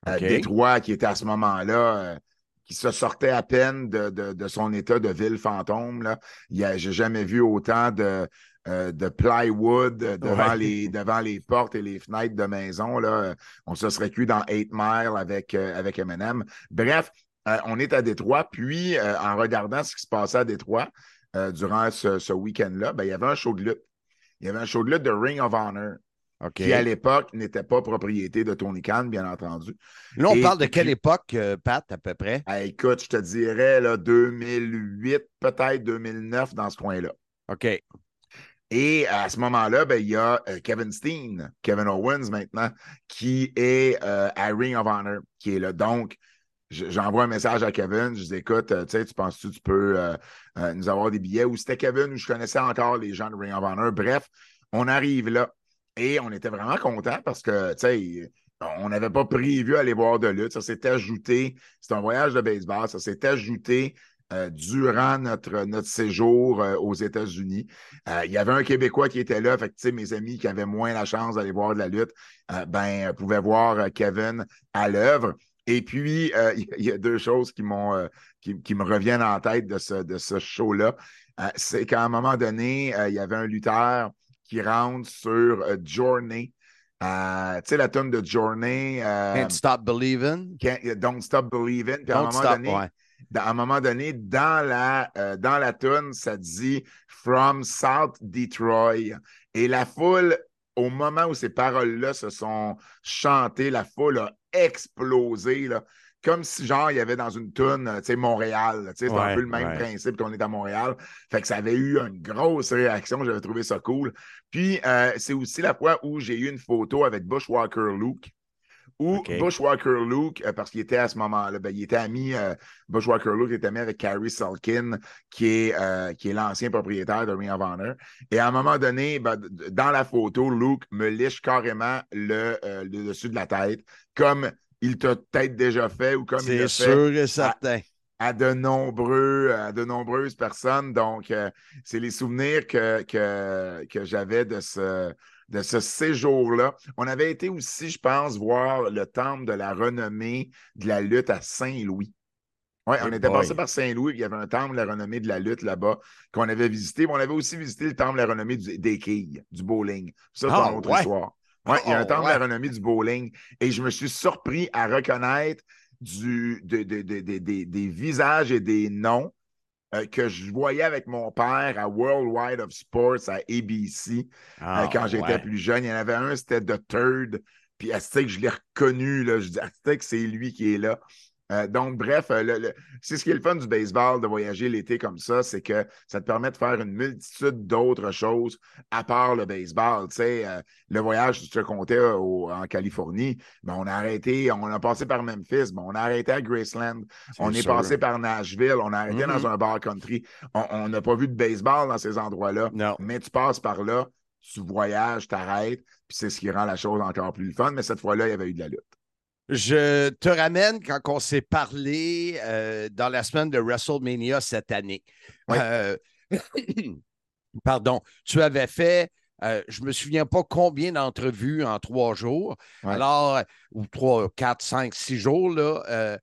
Euh. Détroit qui était à ce moment-là, qui se sortait à peine de, de- de son état de ville fantôme. Là. J'ai jamais vu autant de, euh, de plywood devant,
Ouais.
les, devant les portes et les fenêtres de maison. Là. On se serait cru dans Eight Mile avec, euh, avec Eminem. Bref, euh, on est à Détroit, puis en regardant ce qui se passait à Détroit euh, durant ce, ce week-end-là, ben, il y avait un show de lutte. Il y avait un show de lutte de Ring of Honor, qui à l'époque n'était pas propriété de Tony Khan, bien entendu.
Là, on
Et
parle de quelle époque, euh, Pat, à peu près?
Ah, écoute, je te dirais là, 2008, peut-être 2009 dans ce coin-là.
OK.
Et à ce moment-là, ben, il y a euh, Kevin Steen, Kevin Owens maintenant, qui est euh, à Ring of Honor, qui est là. Donc, j'envoie un message à Kevin, je dis écoute, euh, tu sais, tu penses-tu peux euh, euh, nous avoir des billets? Ou c'était Kevin ou je connaissais encore les gens de Ring of Honor. Bref, on arrive là. Et on était vraiment contents parce que, tu sais, on n'avait pas prévu aller voir de lutte. Ça s'est ajouté. C'est un voyage de baseball. Ça s'est ajouté durant notre, notre séjour aux États-Unis. Il y avait un Québécois qui était là. Fait que, mes amis qui avaient moins la chance d'aller voir de la lutte, ben, pouvaient voir Kevin à l'œuvre. Et puis, euh, il y a deux choses qui m'ont euh, qui, qui me reviennent en tête de ce, de ce show-là. Euh, c'est qu'à un moment donné, il y avait un lutteur qui rentre sur Journey. Tu sais, la tune de Journey.
Can't Stop Believing.
Can't- Don't Stop Believing. Puis à un moment
Stop,
donné,
ouais.
dans- à un moment donné, dans la, dans la tune, ça dit From South Detroit. Et la foule, au moment où ces paroles-là se sont chantées, la foule a explosé. Là, comme si, genre, il y avait dans une euh, tu sais, Montréal. tu sais, C'est un peu le même
ouais.
principe qu'on est à Montréal. Fait que ça avait eu une grosse réaction. J'avais trouvé ça cool. Puis, euh, c'est aussi la fois où j'ai eu une photo avec Bushwalker Luke.
OK.
Bushwalker Luke, euh, parce qu'il était à ce moment-là, ben, il était ami, euh, Bushwalker Luke était ami avec Carrie Sulkin, qui est, euh, qui est l'ancien propriétaire de Ring of Honor. Et à un moment donné, ben, dans la photo, Luke me liche carrément le, euh, le dessus de la tête, comme il t'a peut-être déjà fait ou comme il
C'est
l'a
sûr
fait
et certain.
à de nombreux, à de nombreuses personnes. Donc, c'est les souvenirs que, que, que j'avais de ce, de ce séjour-là. On avait été aussi, je pense, voir le temple de la renommée de la lutte à Saint-Louis. Oui, on était passé par Saint-Louis, il y avait un temple de la renommée de la lutte là-bas qu'on avait visité. Mais on avait aussi visité le temple de la renommée du- des quilles, du bowling. Ça, c'est
Ah,
une autre
ouais.
histoire. Oui, il y a un
Oh,
temple
ouais.
de la renommée du bowling. Et je me suis surpris à reconnaître du, de- de- de- de- de- des visages et des noms euh, que je voyais avec mon père à Worldwide of Sports à ABC
Ah,
euh, quand j'étais
ouais.
plus jeune. Il y en avait un, c'était The Third. Puis Aztec, je l'ai reconnu. Là? Je dis Aztec, c'est lui qui est là? Euh, donc, bref, euh, le- le- c'est ce qui est le fun du baseball, de voyager l'été comme ça, c'est que ça te permet de faire une multitude d'autres choses à part le baseball. Tu sais, euh, le voyage, tu te comptais au- en Californie, ben, on a arrêté, on a passé par Memphis, ben, on a arrêté à Graceland, on est passé par Nashville, on a arrêté dans un bar country. On- n'a pas vu de baseball dans ces endroits-là, mais tu passes par là, tu voyages, t'arrêtes, puis c'est ce qui rend la chose encore plus fun. Mais cette fois-là, il y avait eu de la lutte.
Je te ramène quand on s'est parlé euh, dans la semaine de WrestleMania cette année.
Oui.
Euh, pardon, tu avais fait, euh, je ne me souviens pas combien d'entrevues en trois jours. Alors, ou trois, quatre, cinq, six jours, là.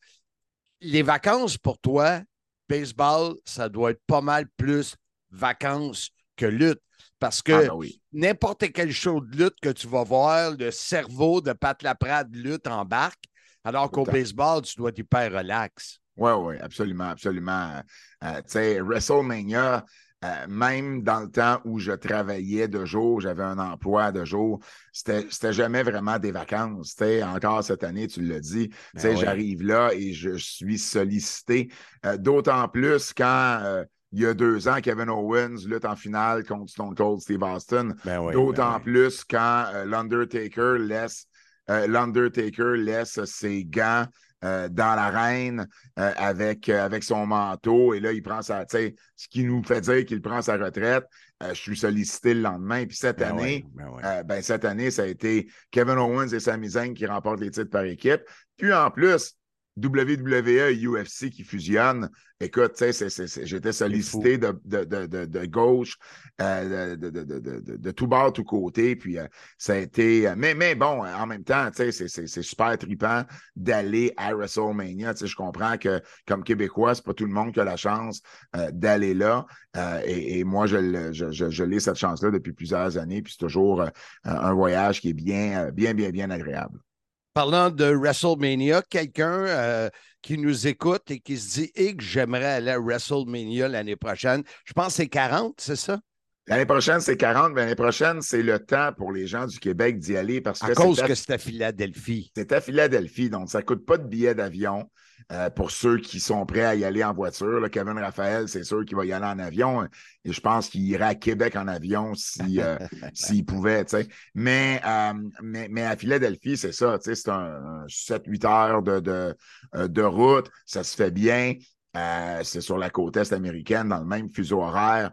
les vacances pour toi, baseball, ça doit être pas mal plus vacances que lutte. Parce que
Ah, ben oui.
n'importe quel show de lutte que tu vas voir, le cerveau de Pat Laprade lutte embarque, alors qu'au baseball, tu dois être hyper relax.
Oui, oui, absolument, absolument. Euh, tu sais, WrestleMania, euh, même dans le temps où je travaillais de jour, j'avais un emploi de jour, c'était jamais vraiment des vacances. Tu sais, encore cette année, tu l'as dit, tu sais,
Ben oui.
j'arrive là et je suis sollicité. Euh, D'autant plus quand il y a deux ans, Kevin Owens lutte en finale contre Stone Cold Steve Austin.
Ben oui,
D'autant
ben oui.
plus quand euh, l'Undertaker laisse euh, l'Undertaker laisse ses gants euh, dans l'arène avec, avec son manteau et là, il prend sa, ce qui nous fait dire qu'il prend sa retraite. Je suis sollicité le lendemain. Puis cette
Ben
année,
oui, ben,
cette année, ça a été Kevin Owens et Sami Zayn qui remportent les titres par équipe. Puis en plus, WWE et UFC qui fusionnent. Écoute, j'étais sollicité de, de, de, de, de gauche, euh, de, tout bord, tout côté. Puis euh, ça a été. euh, Mais, mais bon, en même temps, c'est- super trippant d'aller à WrestleMania. Je comprends que comme Québécois, c'est pas tout le monde qui a la chance euh, d'aller là. Et, et moi, je, je, je, je l'ai cette chance-là depuis plusieurs années. Puis c'est toujours un voyage qui est bien, bien, bien, bien agréable.
Parlant de WrestleMania, quelqu'un euh, qui nous écoute et qui se dit et que j'aimerais aller à WrestleMania l'année prochaine, je pense que c'est 40, c'est ça?
L'année prochaine, c'est 40, mais l'année prochaine, c'est le temps pour les gens du Québec d'y aller parce que
À cause
à-
que c'est à Philadelphie.
c'est à Philadelphie, donc ça ne coûte pas de billet d'avion euh, pour ceux qui sont prêts à y aller en voiture. là. Kevin Raphaël, c'est sûr qu'il va y aller en avion et je pense qu'il irait à Québec en avion si, euh, s'il pouvait. tu sais. Mais, euh, mais, mais à Philadelphie, c'est ça, c'est un, un 7-8 heures de, de, de route, ça se fait bien. C'est sur la côte est américaine, dans le même fuseau horaire.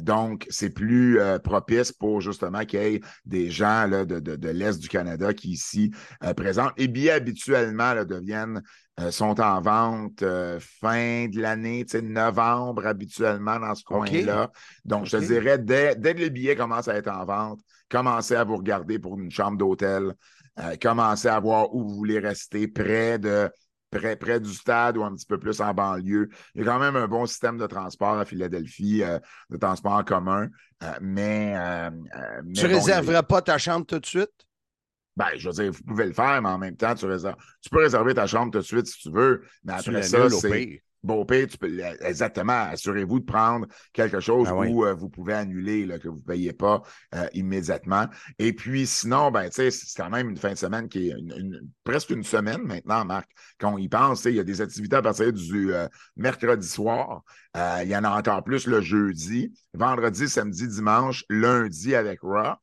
Donc, c'est plus euh, propice pour justement qu'il y ait des gens là, de, de, de l'Est du Canada qui ici euh, présentent. Les billets habituellement là, deviennent, euh, sont en vente euh, fin de l'année, tu sais, novembre habituellement dans ce coin-là. Donc, je te dirais, dès, dès que les billets commencent à être en vente, commencez à vous regarder pour une chambre d'hôtel. Euh, commencez à voir où vous voulez rester, près de près, près du stade ou un petit peu plus en banlieue. Il y a quand même un bon système de transport à Philadelphie, de transport en commun. mais, mais
Tu
bon,
réserveras pas ta chambre tout de suite?
Ben, je veux dire, vous pouvez le faire, mais en même temps, tu, réserves, tu peux réserver ta chambre tout de suite si tu veux. Mais après ça, c'est. Bon, pire, tu peux, exactement. Assurez-vous de prendre quelque chose
Ah oui.
où euh, vous pouvez annuler, là, que vous ne payez pas euh, immédiatement. Et puis, sinon, ben, tu sais, c'est quand même une fin de semaine qui est une- une- presque une semaine maintenant, Marc. Quand on y pense, il y a des activités à partir du euh, mercredi soir. Il y en a encore plus le jeudi, vendredi, samedi, dimanche, lundi avec Raw.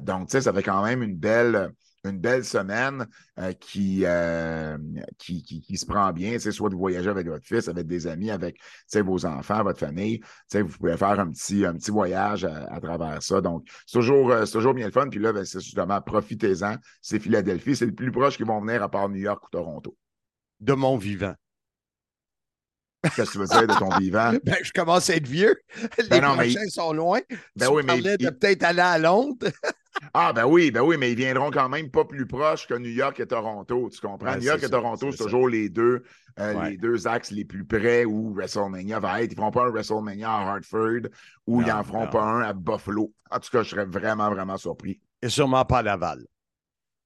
Donc, tu sais, ça fait quand même une belle, une belle semaine euh, qui, euh, qui, qui, qui se prend bien. Soit de voyager avec votre fils, avec des amis, avec vos enfants, votre famille. Vous pouvez faire un petit, un petit voyage à, à travers ça. Donc, c'est toujours, euh, toujours bien le fun. Puis là, ben, c'est justement, profitez-en. C'est Philadelphie. C'est le plus proche qu'ils vont venir à part New York ou Toronto.
De mon vivant.
Qu'est-ce que tu veux dire de ton vivant?
Ben, je commence à être vieux. Les
Ben non, mais
prochains sont loin.
Ben
tu
oui,
parlais de peut-être aller à Londres.
Ah, ben oui, ben oui, mais ils viendront quand même pas plus proches que New York et Toronto. Tu comprends?
Ouais,
New York et
ça,
Toronto,
c'est ça.
toujours les deux, euh,
Ouais.
les deux axes les plus près où WrestleMania va être. Ils ne feront pas un WrestleMania à Hartford ou ils n'en feront
non.
pas un à Buffalo. En tout cas, je serais vraiment, vraiment surpris.
Et sûrement pas à Laval.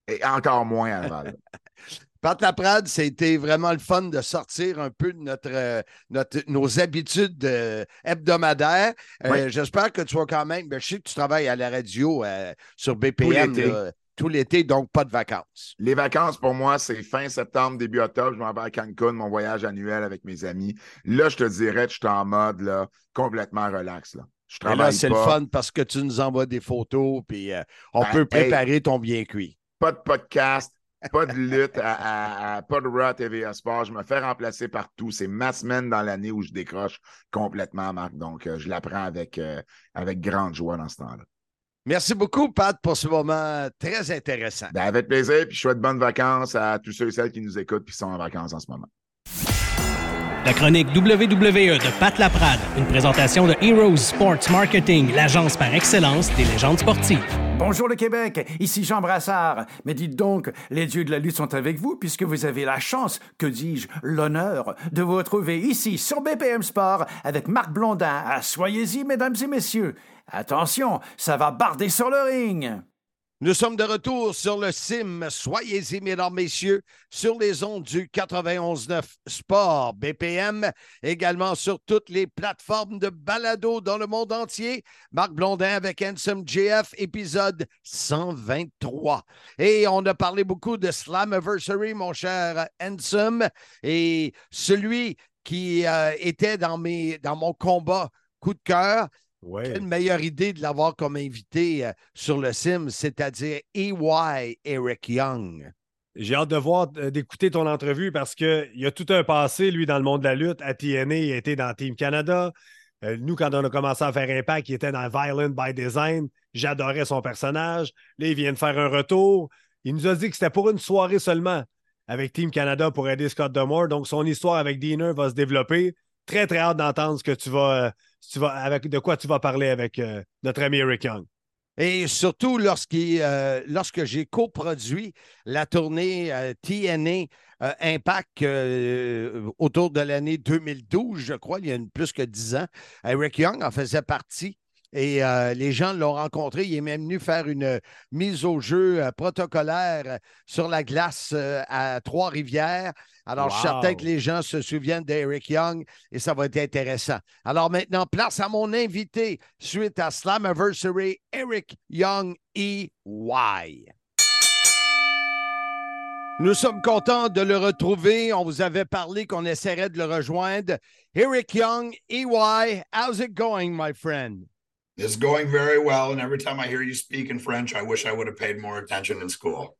Et encore moins à Laval.
Pat Laprade, c'était vraiment le fun de sortir un peu de notre, euh, notre- nos habitudes euh, hebdomadaires. Euh,
Oui.
J'espère que tu vas quand même. ben, je sais que tu travailles à la radio euh, sur BPM tout l'été, donc pas de vacances.
les vacances, pour moi, c'est fin septembre, début octobre. Je m'en vais à Cancun, mon voyage annuel avec mes amis. Là, je te dirais que je suis en mode là, complètement relax. Là. Je
Et
travaille
là, c'est le fun parce que tu nous envoies des photos, puis on
Ben,
peut
hey.
préparer ton bien cuit.
pas de podcast, pas de lutte, à, à- à- pas de Raw TVA Sport. Je me fais remplacer partout. C'est ma semaine dans l'année où je décroche complètement, Marc. Donc, euh, je la prends avec, euh, avec grande joie dans ce temps-là.
Merci beaucoup, Pat, pour ce moment très intéressant.
Ben, avec plaisir, puis je souhaite bonnes vacances à tous ceux et celles qui nous écoutent et qui sont en vacances en ce moment.
La chronique WWE de Pat Laprade, une présentation de Heroes Sports Marketing, l'agence par excellence des légendes sportives.
Bonjour le Québec, ici Jean Brassard. Mais dites donc, les dieux de la lutte sont avec vous puisque vous avez la chance, que dis-je, l'honneur de vous retrouver ici sur BPM Sport avec Marc Blondin. Ah, Soyez-y, mesdames et messieurs. Attention, ça va barder sur le ring.
Nous sommes de retour sur le CIM. Soyez-y, mesdames, messieurs, sur les ondes du 91.9 Sport BPM, également sur toutes les plateformes de balado dans le monde entier. Marc Blondin avec Handsome GF, épisode 123. Et on a parlé beaucoup de Slammiversary, mon cher Handsome, et celui qui euh, était dans, dans mon combat coup de cœur,
Ouais.
quelle meilleure idée de l'avoir comme invité euh, sur le Sim, c'est-à-dire EY Eric Young.
J'ai hâte de voir, euh, d'écouter ton entrevue parce qu'il y a tout un passé, lui, dans le monde de la lutte. À TNA, il été dans Team Canada. Euh, nous, quand on a commencé à faire Impact, il était dans Violent by Design. J'adorais son personnage. Là, il vient de faire un retour. Il nous a dit que c'était pour une soirée seulement avec Team Canada pour aider Scott Demore. Donc, son histoire avec Diener va se développer. Très, très hâte d'entendre ce que tu vas, euh, tu vas avec, de quoi tu vas parler avec euh, notre ami Eric Young?
Et surtout lorsqu'il, euh, lorsque j'ai coproduit la tournée euh, TNA Impact autour de l'année 2012, je crois, il y a plus que 10 ans, Eric Young en faisait partie. Et les gens l'ont rencontré. Il est même venu faire une mise au jeu protocolaire sur la glace à Trois-Rivières. Alors, je suis certain
Wow.
que les gens se souviennent d'Eric Young et ça va être intéressant. Alors maintenant, place à mon invité suite à Slammiversary, Eric Young EY. Nous sommes contents de le retrouver. On vous avait parlé qu'on essaierait de le rejoindre. Eric Young, EY, how's it going, my friend?
It's going very well. And every time I hear you speak in French, I wish I would have paid more attention in school.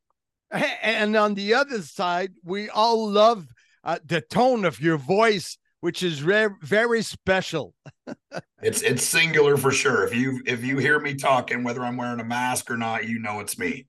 And on the other side, we all love uh, the tone of your voice, which is re- very special.
It's it's singular for sure. If you if you hear me talking, whether I'm wearing a mask or not, you know it's me.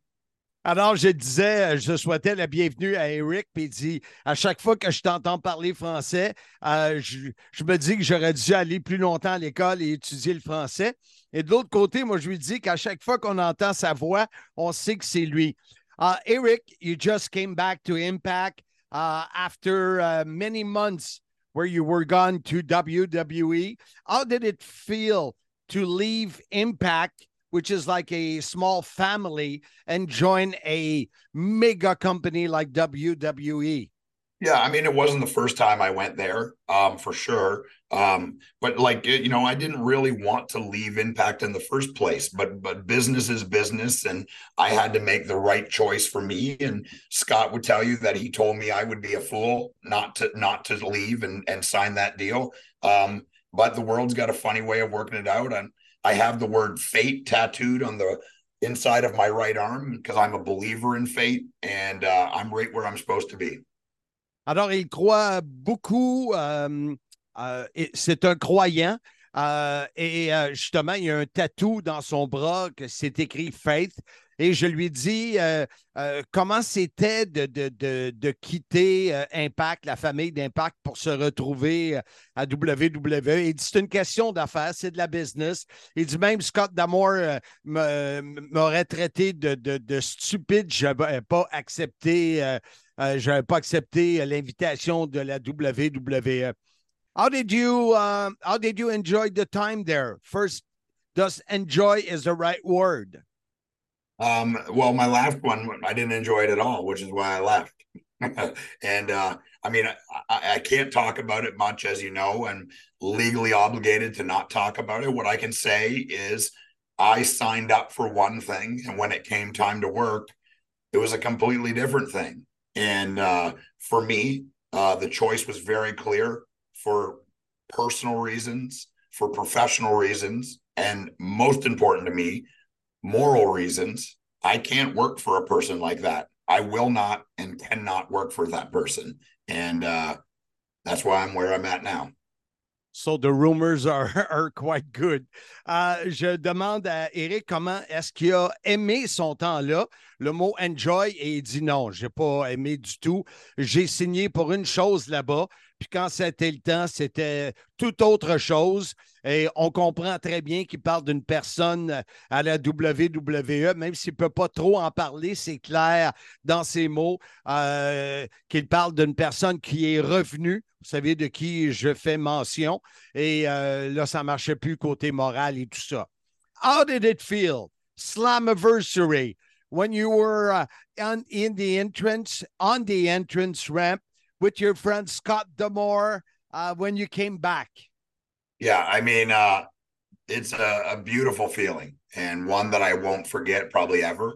Alors, je disais, je souhaitais la bienvenue à Eric, puis il dit à chaque fois que je t'entends parler français, euh, je, je me dis que j'aurais dû aller plus longtemps à l'école et étudier le français. Et de l'autre côté, moi, je lui dis qu'à chaque fois qu'on entend sa voix, on sait que c'est lui. Uh, Eric, you just came back to Impact uh, after uh, many months where you were gone to WWE. How did it feel to leave Impact? which is like a small family, and join a mega company like WWE.
Yeah, I mean, it wasn't the first time I went there, um, for sure. Um, but like you know, I didn't really want to leave Impact in the first place. But but business is business, and I had to make the right choice for me. And Scott would tell you that he told me I would be a fool not to not to leave and and sign that deal. Um, but the world's got a funny way of working it out. And I have the word fate tattooed on the inside of my right arm because I'm a believer in fate, and uh, I'm right where I'm supposed to be.
Alors, il croit beaucoup. euh, euh, c'est un croyant. euh, et justement, il y a un tatou dans son bras que c'est écrit Faith. Et je lui dis comment c'était de, de, quitter Impact, la famille d'Impact, pour se retrouver à WWE. Il dit c'est une question d'affaires, c'est de la business. Il dit même Scott Damore m'aurait traité de stupide, je n'avais pas accepté. Euh, euh, j'avais pas accepté euh, l'invitation de la WWE. How did you um, how did you enjoy the time there? First, does enjoy is the right word?
Um, well, my last one, I didn't enjoy it at all, which is why I left. and uh, I mean, I, I can't talk about it much, as you know, and legally obligated to not talk about it. What I can say is I signed up for one thing, and when it came time to work, it was a completely different thing. And uh, for me, uh, the choice was very clear for personal reasons, for professional reasons, and most important to me, moral reasons. I can't work for a person like that. I will not and cannot work for that person. And uh, that's why I'm where I'm at now.
So the rumors are, quite good. Euh, je demande à Eric comment est-ce qu'il a aimé son temps là. Le mot enjoy et il dit non, je n'ai pas aimé du tout. J'ai signé pour une chose là-bas. Puis quand c'était le temps, c'était tout autre chose. Et on comprend très bien qu'il parle d'une personne à la WWE, même s'il ne peut pas trop en parler, c'est clair dans ses mots euh, qu'il parle d'une personne qui est revenue. Vous savez de qui je fais mention. Et euh, là, ça ne marchait plus côté moral et tout ça. How did it feel? Slammiversary. When you were uh, on, in the entrance, on the entrance ramp, with your friend Scott Demore uh, when you came back?
Yeah, I mean, uh, it's a, a, beautiful feeling and one that I won't forget probably ever.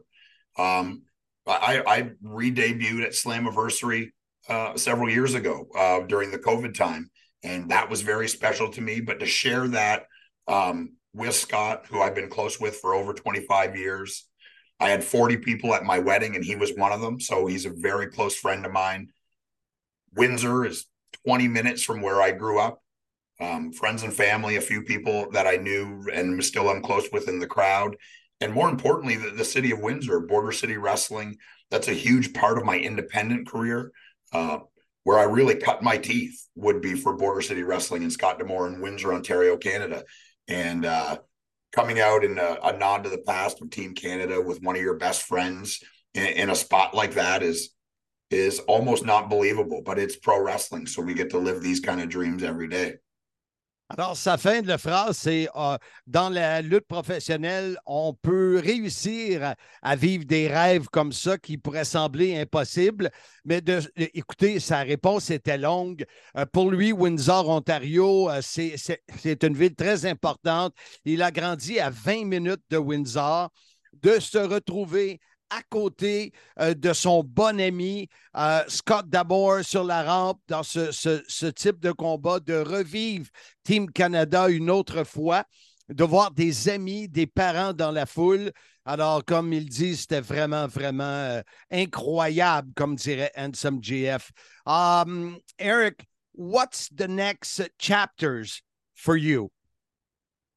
Um, I, I re-debuted at Slammiversary uh, several years ago uh, during the COVID time, and that was very special to me. But to share that um, with Scott, who I've been close with for over 25 years, I had 40 people at my wedding, and he was one of them. So he's a very close friend of mine. Windsor is 20 minutes from where I grew up. Um, friends and family, a few people that I knew and still am close with in the crowd. And more importantly, the, the city of Windsor, Border City Wrestling, that's a huge part of my independent career. Uh, where I really cut my teeth would be for Border City Wrestling in Scott Demore in Windsor, Ontario, Canada. And uh, coming out in a, a, nod to the past of Team Canada with one of your best friends in, in a spot like that is is almost not believable, but it's pro wrestling. So we get to live these kind of dreams every day.
Alors, sa fin de la phrase, c'est euh, dans la lutte professionnelle, on peut réussir à, vivre des rêves comme ça qui pourraient sembler impossibles. Mais de, écoutez, sa réponse était longue. Euh, pour lui, Windsor, Ontario, euh, c'est une ville très importante. Il a grandi à 20 minutes de Windsor. De se retrouver à côté euh, de son bon ami euh, Scott Dabor sur la rampe dans ce, type de combat, de revivre Team Canada une autre fois, de voir des amis, des parents dans la foule. Alors, comme il dit, c'était vraiment, vraiment euh, incroyable, comme dirait Handsome GF. Um, Eric, what's the next chapters for you?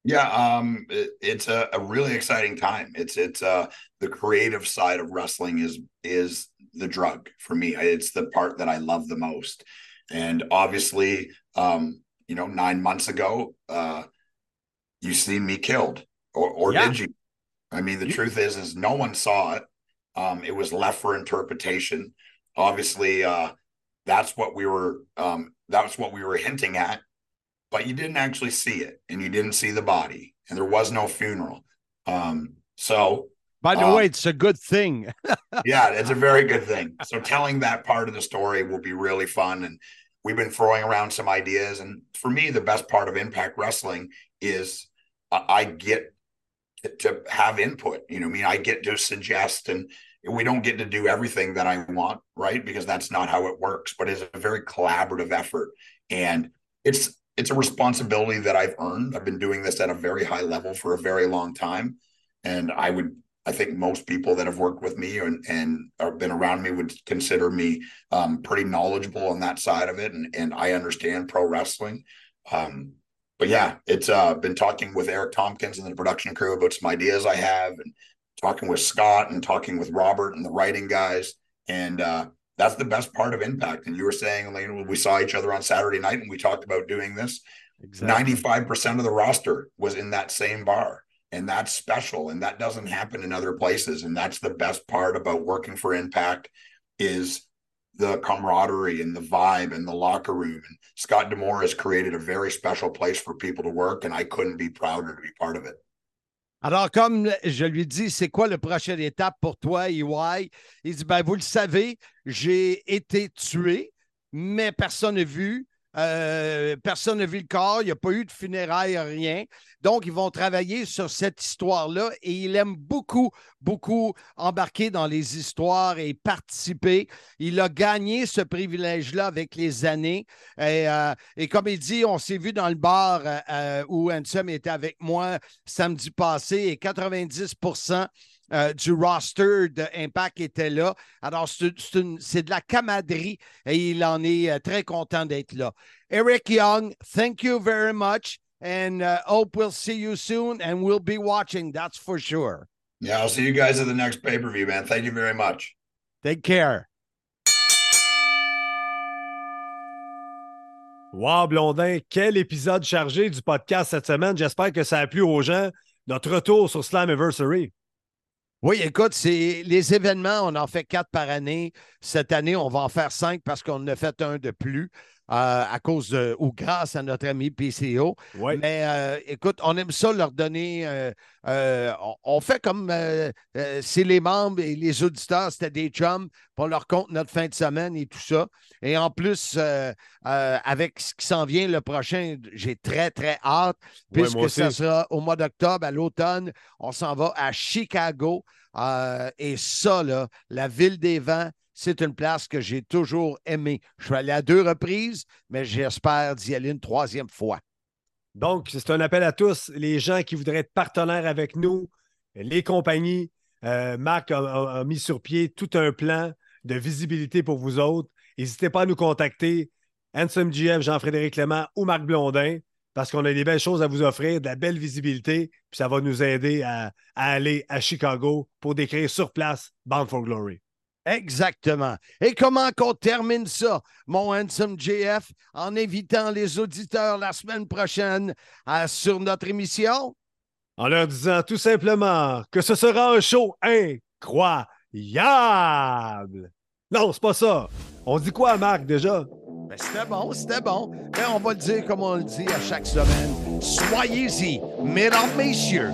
Yeah, um, it, it's a, a, really exciting time. It's it's uh, the creative side of wrestling is is the drug for me. It's the part that I love the most. And obviously, um, you know, nine months ago, uh, you seen me killed, or, or yeah. did you? I mean, the you- truth is, is no one saw it. Um, it was left for interpretation. Obviously, uh, that's what we were. Um, that's what we were hinting at but you didn't actually see it and you didn't see the body and there was no funeral. Um, so
by the um, way, it's a good thing.
yeah, it's a very good thing. So telling that part of the story will be really fun. And we've been throwing around some ideas. And for me, the best part of Impact Wrestling is uh, I get to have input. You know, I mean, I get to suggest and we don't get to do everything that I want, right? Because that's not how it works. But it's a very collaborative effort. And it's it's a responsibility that I've earned. I've been doing this at a very high level for a very long time. And I would, I think most people that have worked with me and, and have been around me would consider me um, pretty knowledgeable on that side of it. And, and I understand pro wrestling. Um, but yeah, it's uh, been talking with Eric Tompkins and the production crew about some ideas I have and talking with Scott and talking with Robert and the writing guys. And uh, that's the best part of impact. And you were saying, Elaine, we saw each other on Saturday night and we talked about doing this, exactly. 95% of the roster was in that same bar. And that's special. And that doesn't happen in other places. And that's the best part about working for impact is the camaraderie and the vibe and the locker room. And Scott Demore has created a very special place for people to work. And I couldn't be prouder to be part of it.
Alors, comme je lui dis, c'est quoi la prochaine étape pour toi, EY? Il dit, ben, vous le savez, j'ai été tué, mais personne n'a vu. Euh, personne n'a vu le corps, il n'y a pas eu de funérailles, rien. Donc, ils vont travailler sur cette histoire-là et il aime beaucoup, beaucoup embarquer dans les histoires et participer. Il a gagné ce privilège-là avec les années. Et, euh, comme il dit, on s'est vu dans le bar euh, où Ansem était avec moi samedi passé et 90 euh, du roster de Impact était là. Alors, c'est de la camaraderie et il en est euh, très content d'être là. Eric Young, thank you very much. And uh, hope we'll see you soon and we'll be watching, that's for sure.
Yeah, I'll see you guys at the next pay per view, man. Thank you very much.
Take care.
Wow, Blondin, quel épisode chargé du podcast cette semaine. J'espère que ça a plu aux gens. Notre retour sur Slammiversary.
Oui, écoute, c'est les événements, on en fait quatre par année. Cette année, on va en faire cinq parce qu'on en a fait un de plus. Euh, à cause de, ou grâce à notre ami PCO. Mais euh, écoute, on aime ça leur donner. Euh, on, on, fait comme si les membres et les auditeurs, c'était des chums, pour leur compte notre fin de semaine et tout ça. Et en plus, avec ce qui s'en vient le prochain, j'ai très, très hâte, puisque ça sera au mois d'octobre, à l'automne. On s'en va à Chicago. et ça, là, la ville des vents, c'est une place que j'ai toujours aimée. Je suis allé à deux reprises, mais j'espère d'y aller une troisième fois.
Donc, c'est un appel à tous, les gens qui voudraient être partenaires avec nous, les compagnies. Euh, Marc a, mis sur pied tout un plan de visibilité pour vous autres. N'hésitez pas à nous contacter, Handsome GF, Jean-Frédéric Clément ou Marc Blondin, parce qu'on a des belles choses à vous offrir, de la belle visibilité, puis ça va nous aider à, aller à Chicago pour décrire sur place Bound for Glory.
Exactement. Et comment qu'on termine ça, mon handsome JF, en invitant les auditeurs la semaine prochaine sur notre émission?
En leur disant tout simplement que ce sera un show incroyable. Non, c'est pas ça. On dit quoi, Marc, déjà?
Ben, c'était bon, c'était bon. Mais on va le dire comme on le dit à chaque semaine. Soyez-y, mesdames, messieurs.